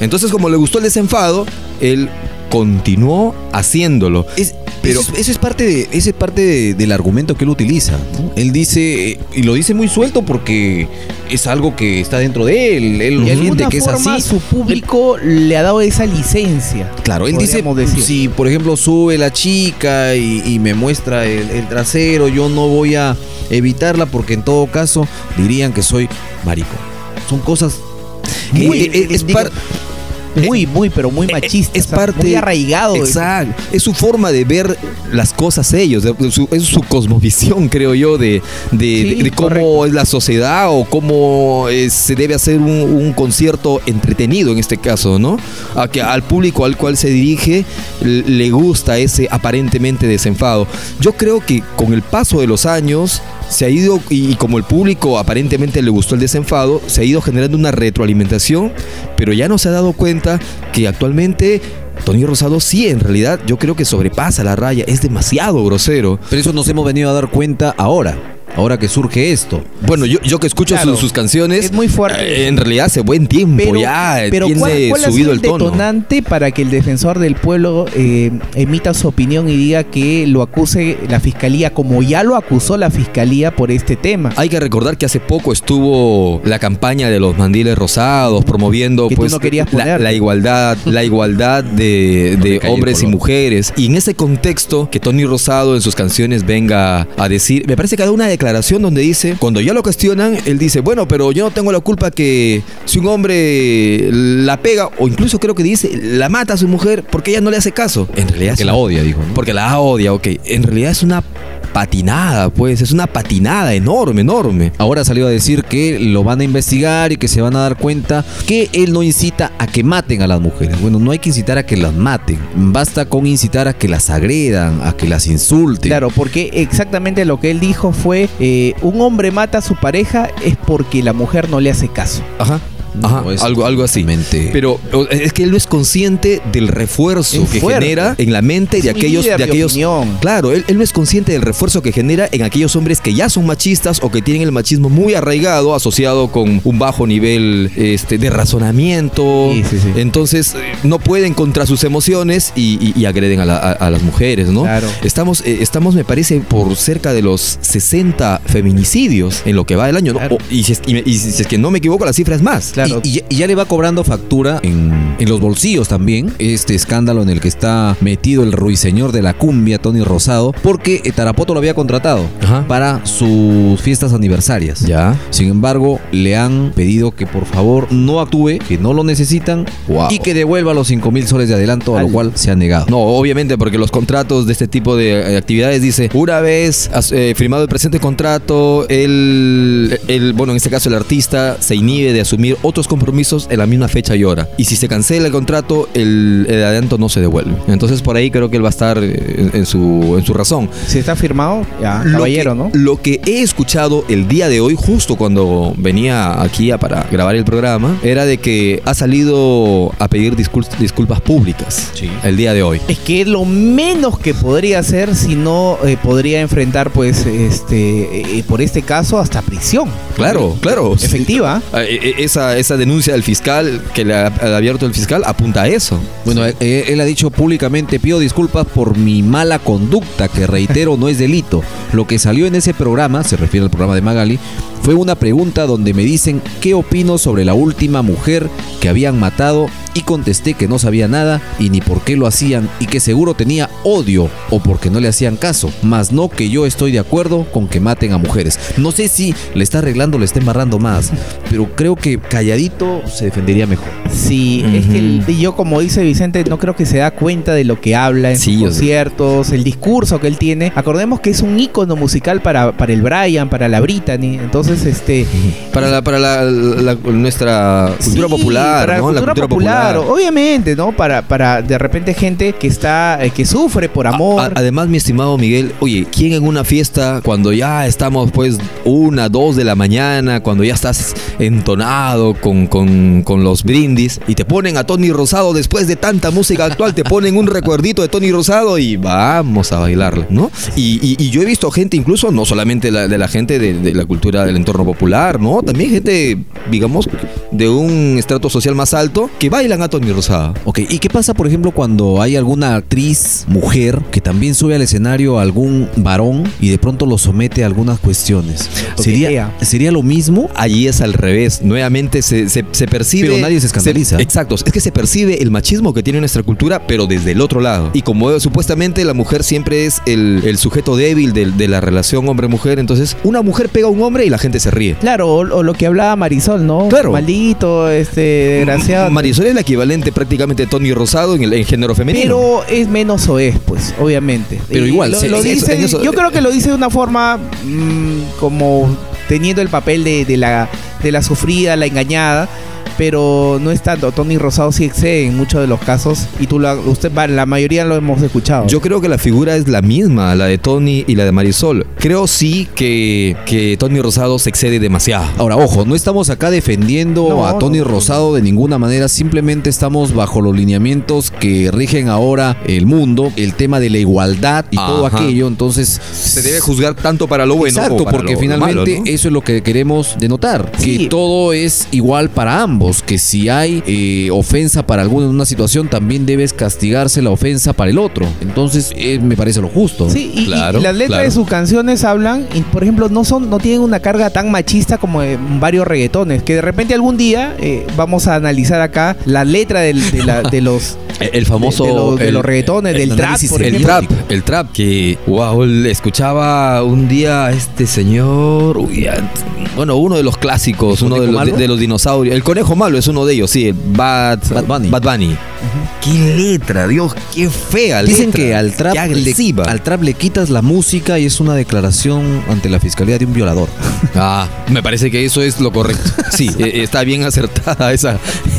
H: Entonces, como le gustó el desenfado, él continuó haciéndolo.
C: Es-
H: Pero-
C: eso, es, eso es parte, de, ese es parte de- del argumento que él utiliza. ¿no? Él dice, eh, y lo dice muy suelto porque es algo que está dentro de él. Él
B: de alguna
C: que es así.
B: su público le ha dado esa licencia.
C: Claro, él dice,
B: decir.
C: si por ejemplo sube la chica y, y me muestra el, el trasero, yo no voy a evitarla porque en todo caso dirían que soy marico. Son cosas que
B: Muy-
C: eh, eh, es,
B: digo, muy, muy, pero muy machista.
H: es
B: o sea,
H: parte
B: muy arraigado.
H: Exacto. Es su forma de ver las cosas ellos. su- es su cosmovisión, creo yo, de, de,
B: Sí,
H: de- de cómo
B: correcto.
H: es la sociedad o cómo eh, se debe hacer un, un concierto entretenido en este caso, ¿no? A que al público al cual se dirige le gusta ese aparentemente desenfado. Yo creo que con el paso de los años se ha ido, y como el público aparentemente le gustó el desenfado, se ha ido generando una retroalimentación, pero ya no se ha dado cuenta que actualmente Tony Rosado sí, en realidad, yo creo que sobrepasa la raya, es demasiado grosero.
C: Pero eso nos hemos venido a dar cuenta ahora, ahora que surge esto.
H: Bueno, yo, yo que escucho
B: Claro,
H: sus, sus canciones,
B: es muy fuerte.
H: eh, en realidad hace buen tiempo
B: Pero,
H: ya,
B: pero
H: tiene
B: ¿cuál, cuál ha
H: subido
B: sido
H: el tono.
B: detonante para que el defensor del pueblo eh, emita su opinión y diga que lo acuse la fiscalía, como ya lo acusó la fiscalía por este tema?
H: Hay que recordar que hace poco estuvo la campaña de los mandiles rosados promoviendo
B: Que
H: pues
B: no querías
H: la, la igualdad, la igualdad de, de
C: el
H: hombres y mujeres. Y en ese contexto que Tony Rosado en sus canciones venga a decir, me parece que ha dado una declaración donde dice, cuando ya lo cuestionan, él dice, bueno, pero yo no tengo la culpa que si un hombre la pega o incluso creo que dice, la mata a su mujer porque ella no le hace caso. En realidad
C: Que
H: es
C: la
H: una-
C: odia, dijo. ¿no?
H: porque la odia, ok. En realidad es una patinada, pues, es una patinada enorme, enorme.
C: Ahora salió a decir que lo van a investigar y que se van a dar cuenta que él no incita a que maten a las mujeres. Bueno, no hay que incitar a que las maten. Basta con incitar a que las agredan, a que las insulten.
B: Claro, porque exactamente lo que él dijo fue, eh, un hombre mata a su pareja es porque la mujer no le hace caso.
H: Ajá. Ajá, algo, algo así.
C: totalmente-
H: Pero es que él no es consciente del refuerzo
B: Es
H: que
B: fuerte.
H: genera en la mente de aquellos, de aquellos.
B: opinión.
H: Claro, él, él no es consciente del refuerzo que genera en aquellos hombres que ya son machistas o que tienen el machismo muy arraigado, asociado con un bajo nivel este, de razonamiento.
B: Sí, sí, sí.
H: Entonces eh, no pueden contra sus emociones y, y- y agreden a, la- a- a las mujeres, ¿no?
B: Claro.
H: Estamos, eh, estamos, me parece, por cerca de los 60 feminicidios en lo que va del año, ¿no?
B: Claro.
H: O- y, si es, y si es que no me equivoco, la cifra es más.
B: Claro.
C: Y, y ya- y ya le va cobrando factura en, en los bolsillos también. Este escándalo en el que está metido el ruiseñor de la cumbia, Tony Rosado, porque eh, Tarapoto lo había contratado
H: Ajá.
C: para sus fiestas aniversarias.
H: Ya.
C: Sin embargo, le han pedido que por favor no actúe, que no lo necesitan
H: Wow.
C: y que devuelva los 5 mil soles de adelanto, a lo
B: Al-
C: cual se ha negado.
H: No, obviamente, porque los contratos de este tipo de eh, actividades dice, una vez eh, firmado el presente contrato, el, el, bueno, en este caso el artista se inhibe de asumir otros compromisos en la misma fecha y hora. Y si se cancela el contrato, el, el adelanto no se devuelve. Entonces por ahí creo que él va a estar eh, en, en su, en su razón.
B: Si está firmado, ya,
H: Lo
B: caballero,
H: que,
B: ¿no?
H: Lo que he escuchado el día de hoy, justo cuando venía aquí a- para grabar el programa, era de que ha salido a pedir discul- disculpas públicas
C: Sí.
H: el día de hoy.
B: Es que lo menos que podría hacer si no eh, podría enfrentar, pues, este, eh, por este caso, hasta prisión.
H: Claro, claro.
B: Efectiva.
H: Eh, Esa, esa denuncia del fiscal que le ha, abierto el fiscal apunta a eso.
C: Bueno, eh, eh, él ha dicho públicamente, pido disculpas por mi mala conducta, que reitero no es delito. Lo que salió en ese programa, se refiere al programa de Magali, fue una pregunta donde me dicen qué opino sobre la última mujer que habían matado y contesté que no sabía nada y ni por qué lo hacían y que seguro tenía odio o porque no le hacían caso, más no que yo estoy de acuerdo con que maten a mujeres. No sé si le está arreglando o le está embarrando más, pero creo que calladito se defendería mejor.
B: Sí, es que el- yo, como dice Vicente, no creo que se da cuenta de lo que habla en
H: Sí,
B: sus conciertos, el discurso que él tiene. Acordemos que es un ícono musical para, para el Brian, para la Brittany. Entonces, este.
H: Para, la, para la, la- nuestra cultura
B: Sí,
H: popular,
B: para
H: ¿no?
B: la cultura, popular, obviamente, ¿no? Para, para de repente gente que está, eh, que sufre por amor.
H: A- además, mi estimado Miguel, oye, ¿quién en una fiesta, cuando ya estamos pues una, dos de la mañana, cuando ya estás entonado con, con- con los brindis, y te ponen a Tony Rosado después de tanta música actual, te ponen un recuerdito de Tony Rosado y vamos a bailarla, ¿no? Y, y- y yo he visto gente, incluso no solamente la- de la gente de, de la cultura del entorno popular, ¿no? También gente, digamos, de un estrato social más alto que a Tony Rosado.
C: Ok, ¿y qué pasa, por ejemplo, cuando hay alguna actriz, mujer, que también sube al escenario a algún varón y de pronto lo somete a algunas cuestiones? ¿Sería, ¿Sería lo mismo?
H: Allí es al revés. Nuevamente se, se- se percibe.
C: Pero nadie se escandaliza.
H: exacto. Es que se percibe el machismo que tiene nuestra cultura, pero desde el otro lado. Y como supuestamente la mujer siempre es el, el sujeto débil de, de la relación hombre-mujer, entonces una mujer pega a un hombre y la gente se ríe.
B: Claro, o, o lo que hablaba Marisol, ¿no?
H: Claro.
B: Maldito, este, desgraciado.
H: Marisol es la equivalente prácticamente de Tony Rosado en el en género femenino.
B: Pero es menos soez, pues, obviamente.
H: Pero
B: Y
H: igual,
B: lo,
H: se-
B: lo dice-
H: eso-
B: yo creo que lo dice de una forma mm, como teniendo el papel de, de la, de la sufrida, la engañada. Pero no es tanto. Tony Rosado sí excede en muchos de los casos. Y tú, lo, usted, va, la mayoría lo hemos escuchado.
H: Yo creo que la figura es la misma, la de Tony y la de Marisol. Creo sí que, que Tony Rosado se excede demasiado.
C: Ahora, ojo, no estamos acá defendiendo
B: No,
C: a Tony
B: no.
C: Rosado de ninguna manera, simplemente estamos bajo los lineamientos que rigen ahora el mundo, el tema de la igualdad y todo
H: Ajá.
C: aquello, entonces
H: Se debe juzgar tanto para lo bueno
C: Exacto,
H: como para
C: porque
H: lo
C: finalmente
H: malo, ¿no?
C: eso es lo que queremos denotar,
B: Sí.
C: que todo es igual para ambos, que si hay eh, ofensa para alguno en una situación, también debes castigarse la ofensa para el otro. Entonces, eh, me parece lo justo.
B: Sí, y,
H: Claro,
B: y las letras
H: claro.
B: de sus canciones hablan, y, por ejemplo, no son, no tienen una carga tan machista como de varios reggaetones, que de repente algún día eh, vamos a analizar acá la letra del- de, la- de los
H: El- famoso.
B: de, de los, de
H: el-
B: los reggaetones, del
C: el
B: trap,
C: análisis
B: por
H: el trap, el trap, que wow, escuchaba un día a este señor, uy, bueno, uno de los clásicos,
C: ¿El
H: uno de los, de, los dinosaurios. El conejo malo es uno de ellos, sí, el Bad,
C: Bad Bunny.
H: Bad Bunny. Qué letra, Dios, qué fea
C: Dicen
H: letra,
C: que al trap, le, al trap le quitas la música y es una declaración ante la fiscalía de un violador.
H: Ah, me parece que eso es lo correcto. Sí, eh, está bien acertada esa,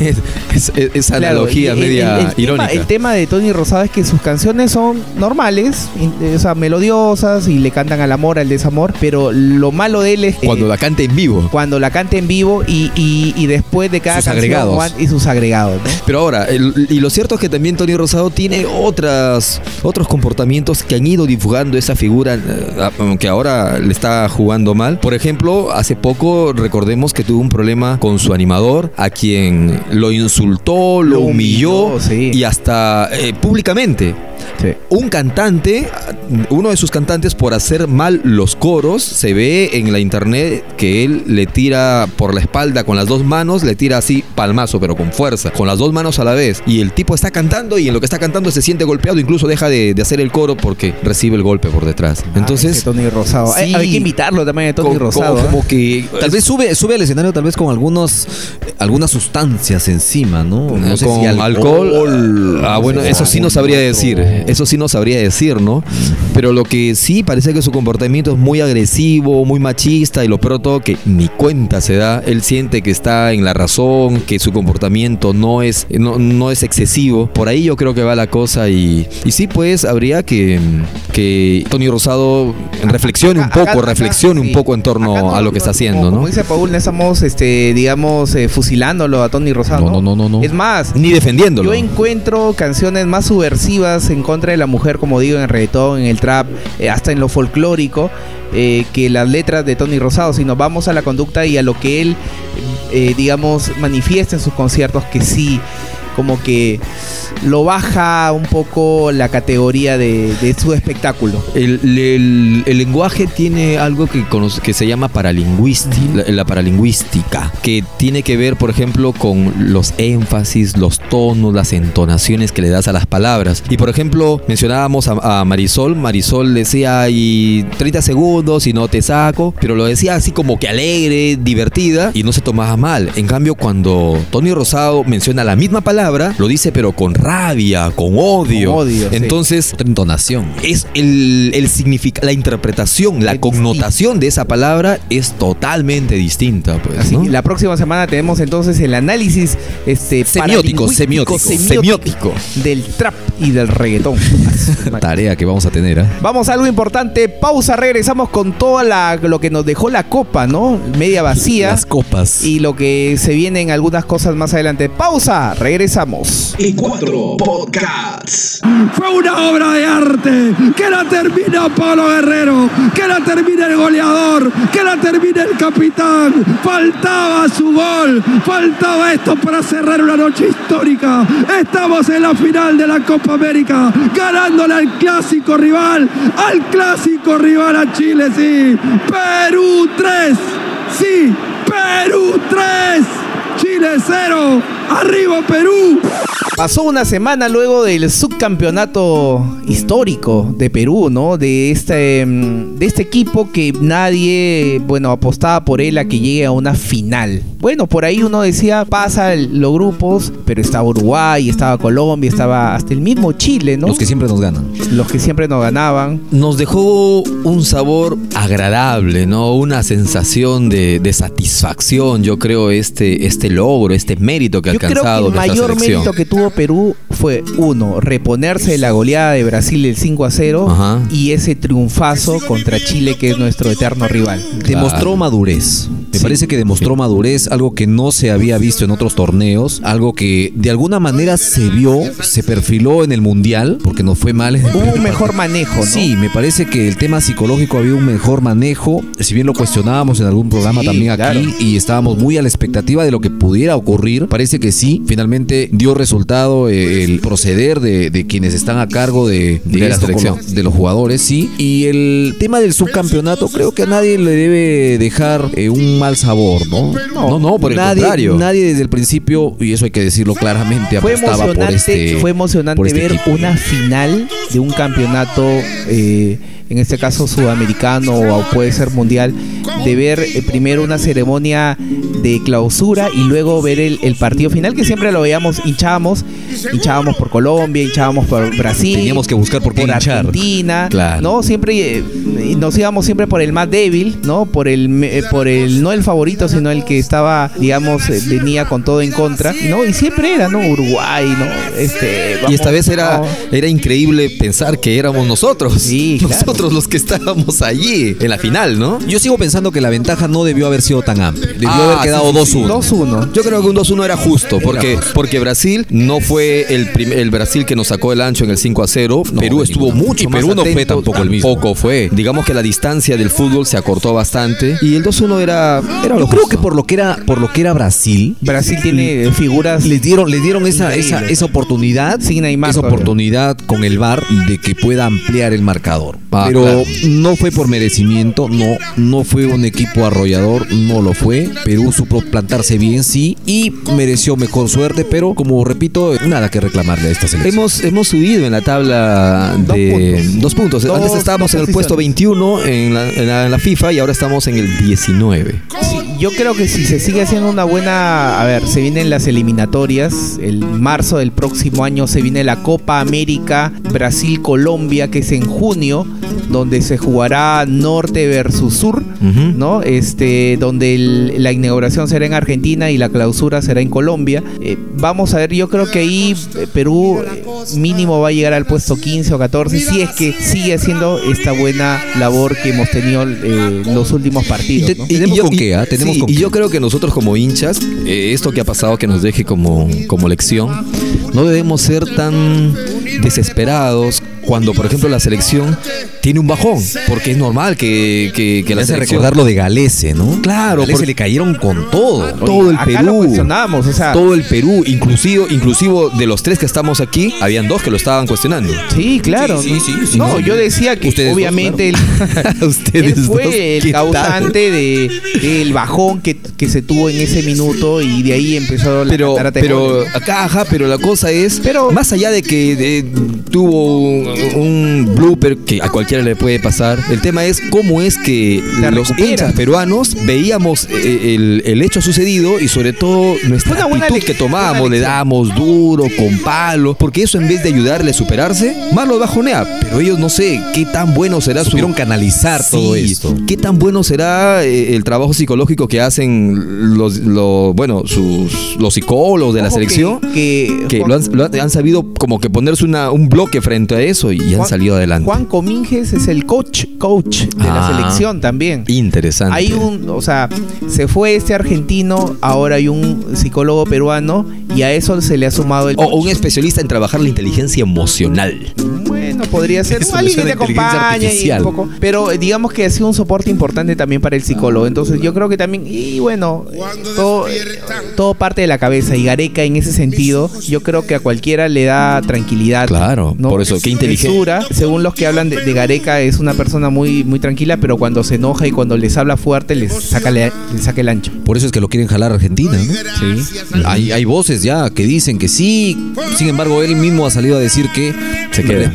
B: Claro,
H: analogía
B: el-
H: media
B: el- el
H: irónica.
B: Tema, el tema de Tony Rosado es que sus canciones son normales, in- o sea, melodiosas y le cantan al amor, al desamor, pero lo malo de él es que
H: Cuando la canta en vivo.
B: cuando la canta en vivo y, y- y después de cada
C: Sus
B: canción
C: agregados.
B: y sus agregados, ¿no?
H: Pero ahora, y lo cierto es que también Tony Rosado tiene otras, otros comportamientos que han ido difugando esa figura, eh, aunque ahora le está jugando mal. Por ejemplo, hace poco recordemos que tuvo un problema con su animador, a quien lo insultó, lo,
B: Lo
H: humilló,
B: humilló, sí.
H: y hasta eh, públicamente. Un cantante, uno de sus cantantes, por hacer mal los coros, se ve en la internet que él le tira por la espalda con las dos manos, le tira así palmazo, pero con fuerza, con las dos manos a la vez. Y el tipo está cantando y en lo que está cantando se siente golpeado, incluso deja de, de hacer el coro porque recibe el golpe por detrás.
B: Ah,
H: Entonces,
B: Tony Rosado. Hay-
H: sí.
B: Hay, que invitarlo también a Tony Rosado. ¿eh?
H: como que
C: Tal vez sube, sube al escenario tal vez con algunos algunas sustancias encima, ¿no? No sé
H: con
C: si
H: alcohol. Ah, bueno,
C: sé,
H: eso sí no sabría
C: otro-
H: decir. Eso sí no sabría decir, ¿no? Pero lo que sí parece que su comportamiento es muy agresivo, muy machista y lo peor todo que ni cuenta se da. Él siente que está en la razón, que su comportamiento no es, no, no es excesivo. Por ahí yo creo que va la cosa y, y sí, pues habría que, que Tony Rosado reflexione un poco, reflexione un poco en torno
B: no-
H: a lo que está haciendo,
B: como,
H: ¿no?
B: Como dice Paul, no estamos, este, digamos, eh, fusilándolo a Tony Rosado.
C: No, no, no, no, no.
B: Es más,
H: Ni defendiéndolo.
B: Yo encuentro canciones más subversivas en contra de la mujer, como digo, en el reggaetón, en el trap, eh, hasta en lo folclórico, eh, que las letras de Tony Rosado. Si nos vamos a la conducta y a lo que él, eh, digamos, manifiesta en sus conciertos, que sí, como que lo baja un poco la categoría de, de su espectáculo.
H: El, el- el lenguaje tiene algo que, conoce- que se llama paralingüística, la, la paralingüística, que tiene que ver, por ejemplo, con los énfasis, los tonos, las entonaciones que le das a las palabras. Y por ejemplo, mencionábamos a, a Marisol, Marisol decía y 30 segundos y no te saco, pero lo decía así como que alegre, divertida y no se tomaba mal. En cambio, cuando Tony Rosado menciona la misma palabra, palabra lo dice pero con rabia, con odio.
B: Con odio.
H: Entonces,
C: entonación.
H: es el, el la interpretación, la
B: Es
H: connotación de esa palabra es totalmente distinta, pues.
B: Así,
H: ¿no?
B: la próxima semana tenemos entonces el análisis este,
H: Semiótico, semiótico, semiótico.
B: del trap y del reggaetón.
C: Tarea que vamos a tener, ¿ah?
B: Vamos a algo importante, pausa, regresamos con toda la, lo que nos dejó la copa, ¿no? Media vacía.
C: Las copas.
B: y lo que se vienen algunas cosas más adelante. Pausa, regresamos.
A: E4 Podcasts.
L: Fue una obra de arte. Que la termina Pablo Guerrero. Que la termine el goleador. Que la termine el capitán. Faltaba su gol. Faltaba esto para cerrar una noche histórica. Estamos en la final de la Copa América. Ganándole al clásico rival. Al clásico rival a Chile, sí. Perú 3. Sí. Perú 3. Chile 0. Arriba Perú.
B: Pasó una semana luego del subcampeonato histórico de Perú, ¿no? De este, mm, de este equipo que nadie, bueno, apostaba por él a que llegue a una final. Bueno, por ahí uno decía, pasa los grupos, pero estaba Uruguay, estaba Colombia, estaba hasta el mismo Chile, ¿no?
C: Los que siempre nos ganan.
B: Los que siempre nos ganaban.
H: Nos dejó un sabor agradable, ¿no? Una sensación de, de satisfacción, yo creo, este, este logro, este mérito que
B: Yo creo que el mayor
H: selección.
B: mérito que tuvo Perú fue uno, reponerse de la goleada de Brasil del 5 a 0
H: Ajá.
B: y ese triunfazo contra Chile que es nuestro eterno rival.
C: Demostró madurez. Me
B: Sí.
C: parece que demostró madurez, algo que no se había visto en otros torneos, algo que de alguna manera se vio, se perfiló en el mundial, porque no fue mal.
B: Hubo un mejor manejo, ¿no?
C: Sí, me parece que el tema psicológico había un mejor manejo, si bien lo cuestionábamos en algún programa
B: Sí,
C: también aquí
B: claro.
C: y estábamos muy a la expectativa de lo que pudiera ocurrir, parece que sí, finalmente dio resultado eh, el proceder de, de quienes están a cargo de,
H: De la selección.
C: lo- de los jugadores, sí, y el tema del subcampeonato creo que a nadie le debe dejar eh, un mal sabor, ¿no?
H: No, no, por el
C: nadie,
H: contrario.
C: Nadie desde el principio, y eso hay que decirlo claramente,
B: Fue
C: apostaba
B: emocionante,
C: por este
B: fue emocionante
C: este
B: ver
C: equipo.
B: una final de un campeonato, eh, en este caso sudamericano o puede ser mundial, de ver eh, primero una ceremonia de clausura y luego ver el, el partido final que siempre lo veíamos, hinchábamos, hinchábamos por Colombia, hinchábamos por Brasil.
C: Teníamos que buscar por qué
B: por
C: hinchar.
B: Argentina,
C: Claro.
B: ¿no? Siempre eh, nos íbamos siempre por el más débil, ¿no? Por el me- eh, por el no el favorito, sino el que estaba, digamos, eh, venía con todo en contra, ¿no? Y siempre era, ¿no? Uruguay, ¿no? Este,
H: Y esta vez era,
B: no.
H: era increíble pensar que éramos nosotros.
B: Sí, claro.
H: Nosotros los que estábamos allí en la final, ¿no?
C: Yo sigo pensando que la ventaja no debió haber sido tan amplia. Debió
H: Ah,
C: haber quedado
H: sí, sí, sí.
C: 2-1.
B: 2-1.
H: Yo creo que un 2-1 era justo, porque, porque Brasil no fue el, prim- el Brasil que nos sacó el ancho en el 5 a 0.
C: No,
H: Perú estuvo
C: ninguna-
H: mucho
C: y
H: más
C: Perú no fue tampoco el mismo.
H: Tampoco fue. Digamos que la distancia del fútbol se acortó bastante. Y el 2-1 era, era lo
C: Yo creo que por lo que era, por lo que era Brasil,
B: Brasil tiene figuras
C: les dieron, les dieron esa, esa, esa oportunidad,
B: Sin Neymar
C: esa
B: todavía.
C: oportunidad con el VAR de que pueda ampliar el marcador.
H: Ah,
C: Pero
H: claro.
C: no fue por merecimiento, no, no fue un equipo arrollador, no lo fue. Perú supo plantarse bien, sí, y mereció mejor suerte, pero como repito, nada que reclamarle a esta selección.
H: Hemos, hemos subido en la tabla
B: Dos
H: de
B: puntos.
H: dos puntos.
B: Dos-
H: Antes estábamos
B: dos
H: en el puesto
B: posiciones.
H: 21 en la, en la- en la FIFA y ahora estamos en el 19.
B: Sí, yo creo que si se sigue haciendo una buena, a ver, se vienen las eliminatorias, el marzo del próximo año se viene la Copa América Brasil-Colombia, que es en junio, donde se jugará norte versus sur. ¿no? Este, donde el- la inauguración será en Argentina y la clausura será en Colombia. Eh, vamos a ver, yo creo que ahí eh, Perú eh, mínimo va a llegar al puesto 15 o 14, si es que sigue haciendo esta buena labor que hemos tenido eh, en los últimos partidos. ¿no?
C: Tenemos con qué, ¿ah? Tenemos
H: sí,
C: con
H: y
C: qué.
H: yo creo que nosotros como hinchas, eh, esto que ha pasado que nos deje como, como lección, no debemos ser tan desesperados cuando, por ejemplo, la selección tiene un bajón, porque es normal que, que, que la
C: hace recordar lo de Galese, ¿no?
H: Claro,
C: Galese
H: porque-
C: le cayeron con todo.
H: todo el
B: Acá lo
H: Perú.
B: cuestionábamos, o sea,
H: Todo el Perú, inclusive, inclusive de los tres que estamos aquí, habían dos que lo estaban cuestionando.
B: Sí, claro.
C: Sí, sí, sí, sí,
B: no, yo decía que
C: Ustedes dos,
B: obviamente él,
H: Ustedes
B: él fue
H: dos,
B: el causante de, del bajón que, que se tuvo en ese minuto y de ahí empezó la
H: Pero, pero acá, ajá, pero la cosa es,
B: Pero-
H: más allá de que de- tuvo un, un blooper que a cualquiera cualquiera le puede pasar. El tema es cómo es que los hinchas peruanos veíamos eh, el, el hecho sucedido y sobre todo nuestra actitud que tomábamos, le dábamos duro, con palo, porque eso en vez de ayudarle a superarse, más lo bajonea. Pero ellos no sé qué tan bueno será
C: Supieron
H: su
C: canalizar todo esto.
H: ¿Qué tan bueno será eh, el trabajo psicológico que hacen los, los- bueno, sus, los psicólogos de la
B: Ojo
H: selección?
B: que,
H: Que
B: Juan-
H: lo han, lo han- han sabido como que ponerse una, un bloque frente a eso y han salido adelante.
B: Juan Cominges es el coach, coach de la
H: Ah.
B: selección también.
H: Interesante.
B: Hay un, o sea, se fue este argentino, ahora hay un psicólogo peruano y a eso se le ha sumado el
H: o, o un especialista en trabajar la inteligencia emocional.
B: Bueno, podría ser
C: Eso
B: alguien que te acompañe y un poco. Pero eh, digamos que ha sido un soporte importante también para el psicólogo. Entonces yo creo que también, y bueno, todo, eh, todo parte de la cabeza. Y Gareca en ese sentido, yo creo que a cualquiera le da tranquilidad.
H: Claro,
B: ¿no?
H: por eso, qué inteligente.
B: Mesura, según los que hablan de, de Gareca, es una persona muy, muy tranquila, pero cuando se enoja y cuando les habla fuerte, les saca, le- les saca el ancho.
C: Por eso es que lo quieren jalar a Argentina, ¿no? Sí. Hay, hay voces ya que dicen que sí. Sin embargo, él mismo ha salido a decir que
H: Se queda.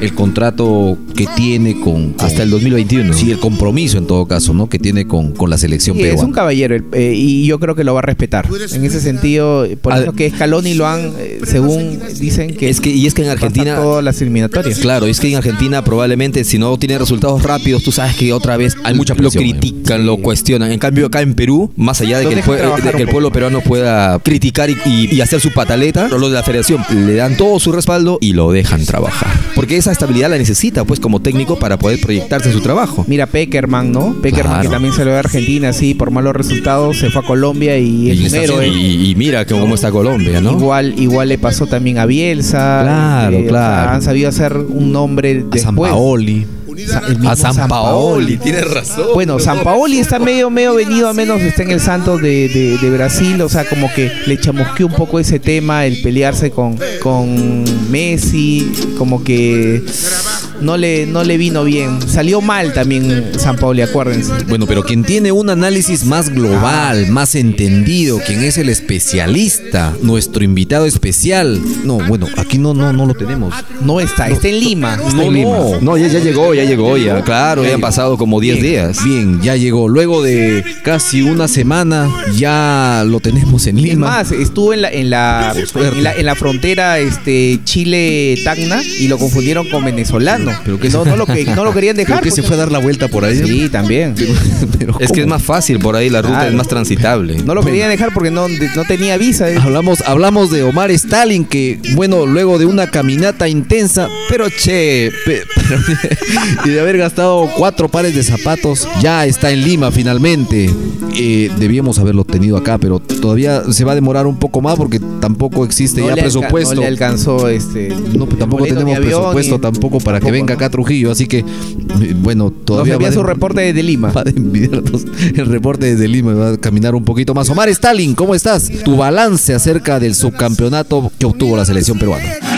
C: El contrato que tiene con, con-
H: Hasta el 2021.
C: Sí, el compromiso en todo caso, ¿no? Que tiene con, con la selección
B: Sí, es un
C: peruana.
B: caballero eh, y yo creo que lo va a respetar. En ese sentido, eh, por eso que Scaloni lo han, eh, según dicen que
H: Es que, y es que en Argentina.
B: todas las eliminatorias.
H: Claro, es que en Argentina probablemente si no tiene resultados rápidos, tú sabes que otra vez
C: Hay mucha
H: lo
C: presión,
H: critican, lo cuestionan. En cambio acá en Perú, más allá de
B: Lo
H: que, el, pue- de que pueblo peruano pueda criticar y, y- y hacer su pataleta, los de la federación le dan todo su respaldo y lo dejan trabajar. Porque esa estabilidad la necesita, pues, como técnico para poder proyectarse en su trabajo.
B: Mira Peckerman, ¿no? Peckerman
H: Claro.
B: que también se lo de Argentina, sí, por malos resultados se fue a Colombia y es
H: Y,
B: un héroe.
H: y- y mira que cómo está Colombia, ¿no?
B: Igual, igual le pasó también a Bielsa.
H: Claro,
B: eh, o sea,
H: claro.
B: han sabido hacer un nombre
C: A
B: después.
C: San Paoli.
H: A San Paoli, tienes razón.
B: Bueno, San Paoli está medio, medio venido, a menos está en el Santos de, de- de Brasil, o sea, como que le chamusqueó un poco ese tema, el pelearse con, con Messi, como que no le, no le vino bien. Salió mal también San Paoli, acuérdense.
C: Bueno, pero quien tiene un análisis más global, más entendido, quien es el especialista, nuestro invitado especial. No, bueno, aquí no, no, no lo tenemos.
B: No está, está en Lima. Está
C: No,
B: en Lima.
C: no.
H: No, ya, ya llegó, ya llegó, ya. Claro, ya han pasado como 10
C: Bien,
H: días.
C: Bien, ya llegó. Luego de casi una semana, ya lo tenemos en
B: Es
C: Lima.
B: más, estuvo en la, en la, en la, en la frontera este, Chile-Tacna y lo confundieron con venezolano.
C: Pero que
B: no,
C: se-
B: no, lo que, no lo querían dejar.
C: Creo que se fue a dar la vuelta por ahí.
B: Sí, también.
C: Pero
H: Es que es más fácil por ahí, la ruta
B: Claro.
H: es más transitable.
B: No lo querían dejar porque no, no tenía visa. eh.
C: Hablamos, hablamos de Omar Stalin, que, bueno, luego de una caminata intensa, pero che, pe- pero- y de haber gastado cuatro pares de zapatos, ya está en Lima finalmente. Eh, debíamos haberlo tenido acá, pero todavía se va a demorar un poco más porque tampoco existe
B: No
C: ya presupuesto.
B: No le alcanzó este.
C: No, pues tampoco tenemos
B: avión,
C: presupuesto tampoco para que
B: tampoco,
C: venga acá a Trujillo, así que, eh, bueno,
B: Nos
C: todavía
B: envía
C: va
B: su reporte desde Lima.
C: Va a enviarnos el reporte desde Lima, va a caminar un poquito más. Omar Stalin, ¿cómo estás? Tu balance acerca del subcampeonato que obtuvo la selección peruana.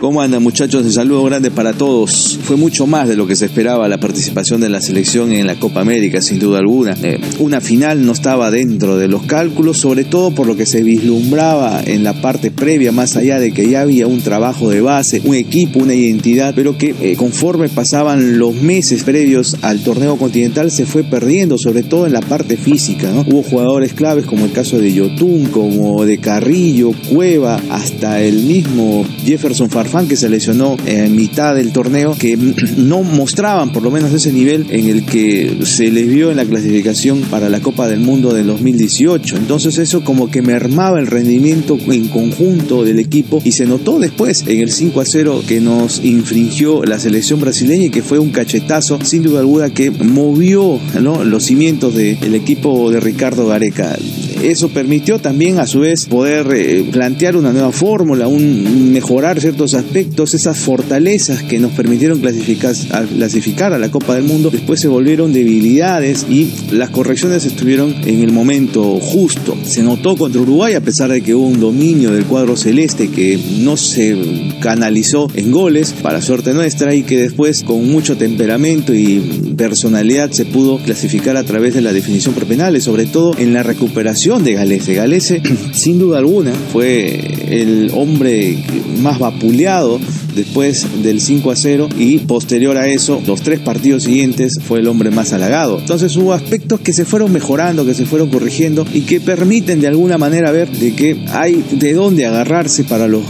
M: ¿Cómo andan muchachos? Un saludo grande para todos. Fue mucho más de lo que se esperaba la participación de la selección en la Copa América, sin duda alguna. Eh, una final no estaba dentro de los cálculos, sobre todo por lo que se vislumbraba en la parte previa, más allá de que ya había un trabajo de base, un equipo, una identidad, pero que eh, conforme pasaban los meses previos al torneo continental se fue perdiendo, sobre todo en la parte física. Hubo jugadores claves como el caso de Yotun, como de Carrillo, Cueva, hasta el mismo Jefferson Farfán que se lesionó en mitad del torneo, que no mostraban por lo menos ese nivel en el que se les vio en la clasificación para la Copa del Mundo del 2018. Entonces eso como que mermaba el rendimiento en conjunto del equipo y se notó después en el 5 a 0 que nos infringió la selección brasileña y que fue un cachetazo sin duda alguna que movió los cimientos del equipo de Ricardo Gareca. Eso permitió también a su vez poder eh, plantear una nueva fórmula, un mejorar ciertos aspectos, esas fortalezas que nos permitieron clasificar a, clasificar a la Copa del Mundo, después se volvieron debilidades y las correcciones estuvieron en el momento justo. Se notó contra Uruguay a pesar de que hubo un dominio del cuadro celeste que no se canalizó en goles, para suerte nuestra, y que después con mucho temperamento y personalidad se pudo clasificar a través de la definición por penales, sobre todo en la recuperación de Galese. Galese, sin duda alguna, fue el hombre más vapuleado después del 5 a 0 y posterior a eso, los tres partidos siguientes fue el hombre más halagado. Entonces hubo aspectos que se fueron mejorando, que se fueron corrigiendo y que permiten de alguna manera ver de que hay de dónde agarrarse para los,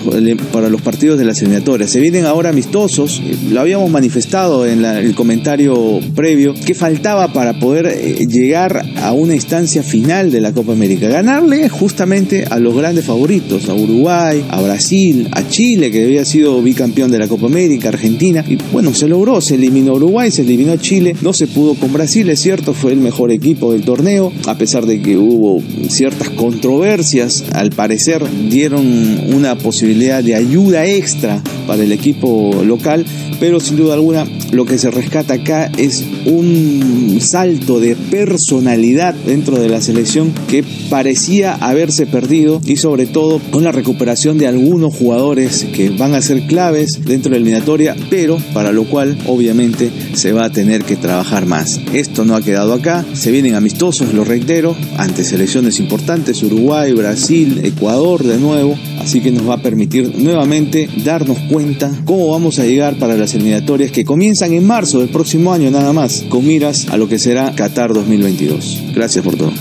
M: para los partidos de las eliminatorias. Se vienen ahora amistosos, lo habíamos manifestado en el comentario previo, que faltaba para poder eh, llegar a una instancia final de la Copa América. Ganarle justamente a los grandes favoritos, a Uruguay, a Brasil, a Chile, que había sido bicampeón de la Copa América, Argentina, y bueno, se logró, se eliminó Uruguay, se eliminó Chile, no se pudo con Brasil, es cierto, fue el mejor equipo del torneo, a pesar de que hubo ciertas controversias, al parecer dieron una posibilidad de ayuda extra para el equipo local, pero sin duda alguna lo que se rescata acá es un salto de personalidad dentro de la selección que parecía haberse perdido y sobre todo con la recuperación de algunos jugadores que van a ser claves dentro de la eliminatoria, pero para lo cual obviamente se va a tener que trabajar más. Esto no ha quedado acá, se vienen amistosos, lo reitero, ante selecciones importantes, Uruguay, Brasil, Ecuador de nuevo, así que nos va a permitir nuevamente darnos cuenta cómo vamos a llegar para las eliminatorias que comienzan en marzo del próximo año nada más, con miras a lo que será Qatar 2022. Gracias por todo.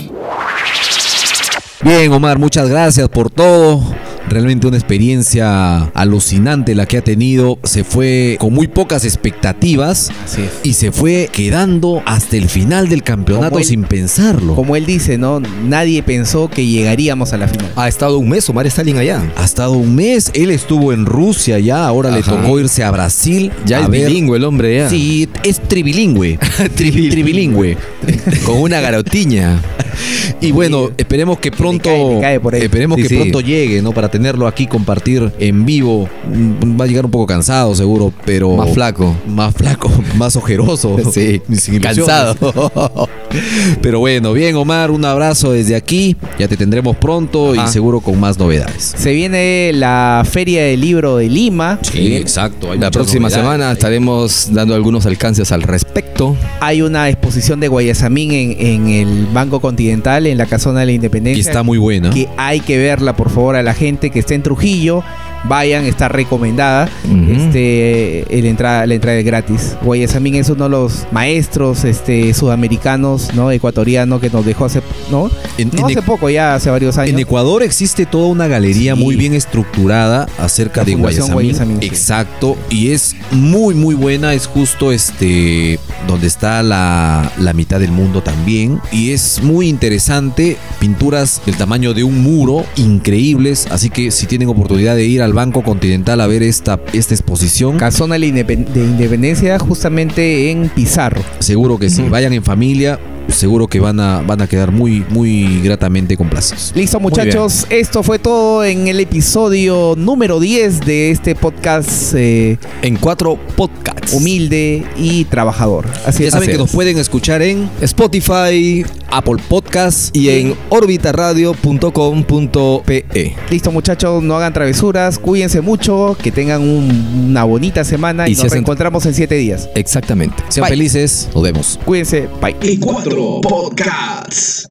C: Bien, Omar, muchas gracias por todo. Realmente una experiencia alucinante la que ha tenido. Se fue con muy pocas expectativas y se fue quedando hasta el final del campeonato
B: él-
C: sin pensarlo.
B: Como él dice, ¿no? Nadie pensó que llegaríamos a la final.
H: Ha estado un mes Omar Stalin allá.
C: Ha estado un mes, él estuvo en Rusia ya, ahora le tocó irse a Brasil.
H: Ya
C: a
H: es
C: ver-
H: bilingüe el hombre ya.
C: Sí, es tribilingüe. Tri- tribilingüe.
H: Con una garotiña.
C: Y bueno, esperemos que pronto
B: cae, por ahí.
C: esperemos
H: Sí,
C: que
H: sí.
C: pronto llegue, ¿no? Para tenerlo aquí compartir en vivo. Mm, Va a llegar un poco cansado, seguro, pero
H: Más flaco.
C: más flaco, más ojeroso.
H: Sí,
C: sin
H: cansado.
C: Pero bueno, bien Omar, un abrazo desde aquí. Ya te tendremos pronto
H: Ajá.
C: y seguro con más novedades.
B: Se viene la Feria del Libro de Lima.
C: Sí, exacto. hay
H: La próxima
C: novedades
H: semana estaremos dando algunos alcances al respecto.
B: Hay una exposición de Guayasamín en, en el Banco Continental, en la Casona de la
C: que
B: Independencia.
C: está muy buena.
B: que hay que verla, por favor, a la gente que esté en Trujillo. Vayan, está recomendada. Este, el entrada, la entrada es gratis. Guayasamín es uno de los maestros este, sudamericanos, ¿no? Ecuatoriano que nos dejó hace, ¿no?
C: En-
B: no
C: en
B: hace poco, ya hace varios años.
C: En Ecuador existe toda una galería
B: Sí.
C: muy bien estructurada acerca
B: La
C: de Guayasamín. Exacto. Y es muy, muy buena. Es justo este donde está la, la mitad del mundo también. Y es muy interesante. Pinturas del tamaño de un muro, increíbles. Así que si tienen oportunidad de ir al Banco Continental a ver esta, esta exposición,
B: Casona de Independencia, justamente en Pizarro.
C: seguro que sí. Vayan en familia. Seguro que van a, van a quedar muy, muy gratamente complacidos.
B: Listo, muchachos. Esto fue todo en el episodio número 10 de este podcast eh,
H: En cuatro podcasts.
B: humilde y trabajador. Así
C: Ya
B: es.
C: saben
B: Así
C: que nos pueden escuchar en
H: Spotify
C: Apple Podcasts
H: y en orbitaradio.com.pe.
B: Listo, muchachos. No hagan travesuras. Cuídense mucho. Que tengan un- una bonita semana. Y, nos
H: hacen-
B: reencontramos en 7 días.
H: Exactamente.
C: Sean
B: Bye.
C: felices. Nos vemos.
B: Cuídense. Bye.
A: Y cuatro podcasts.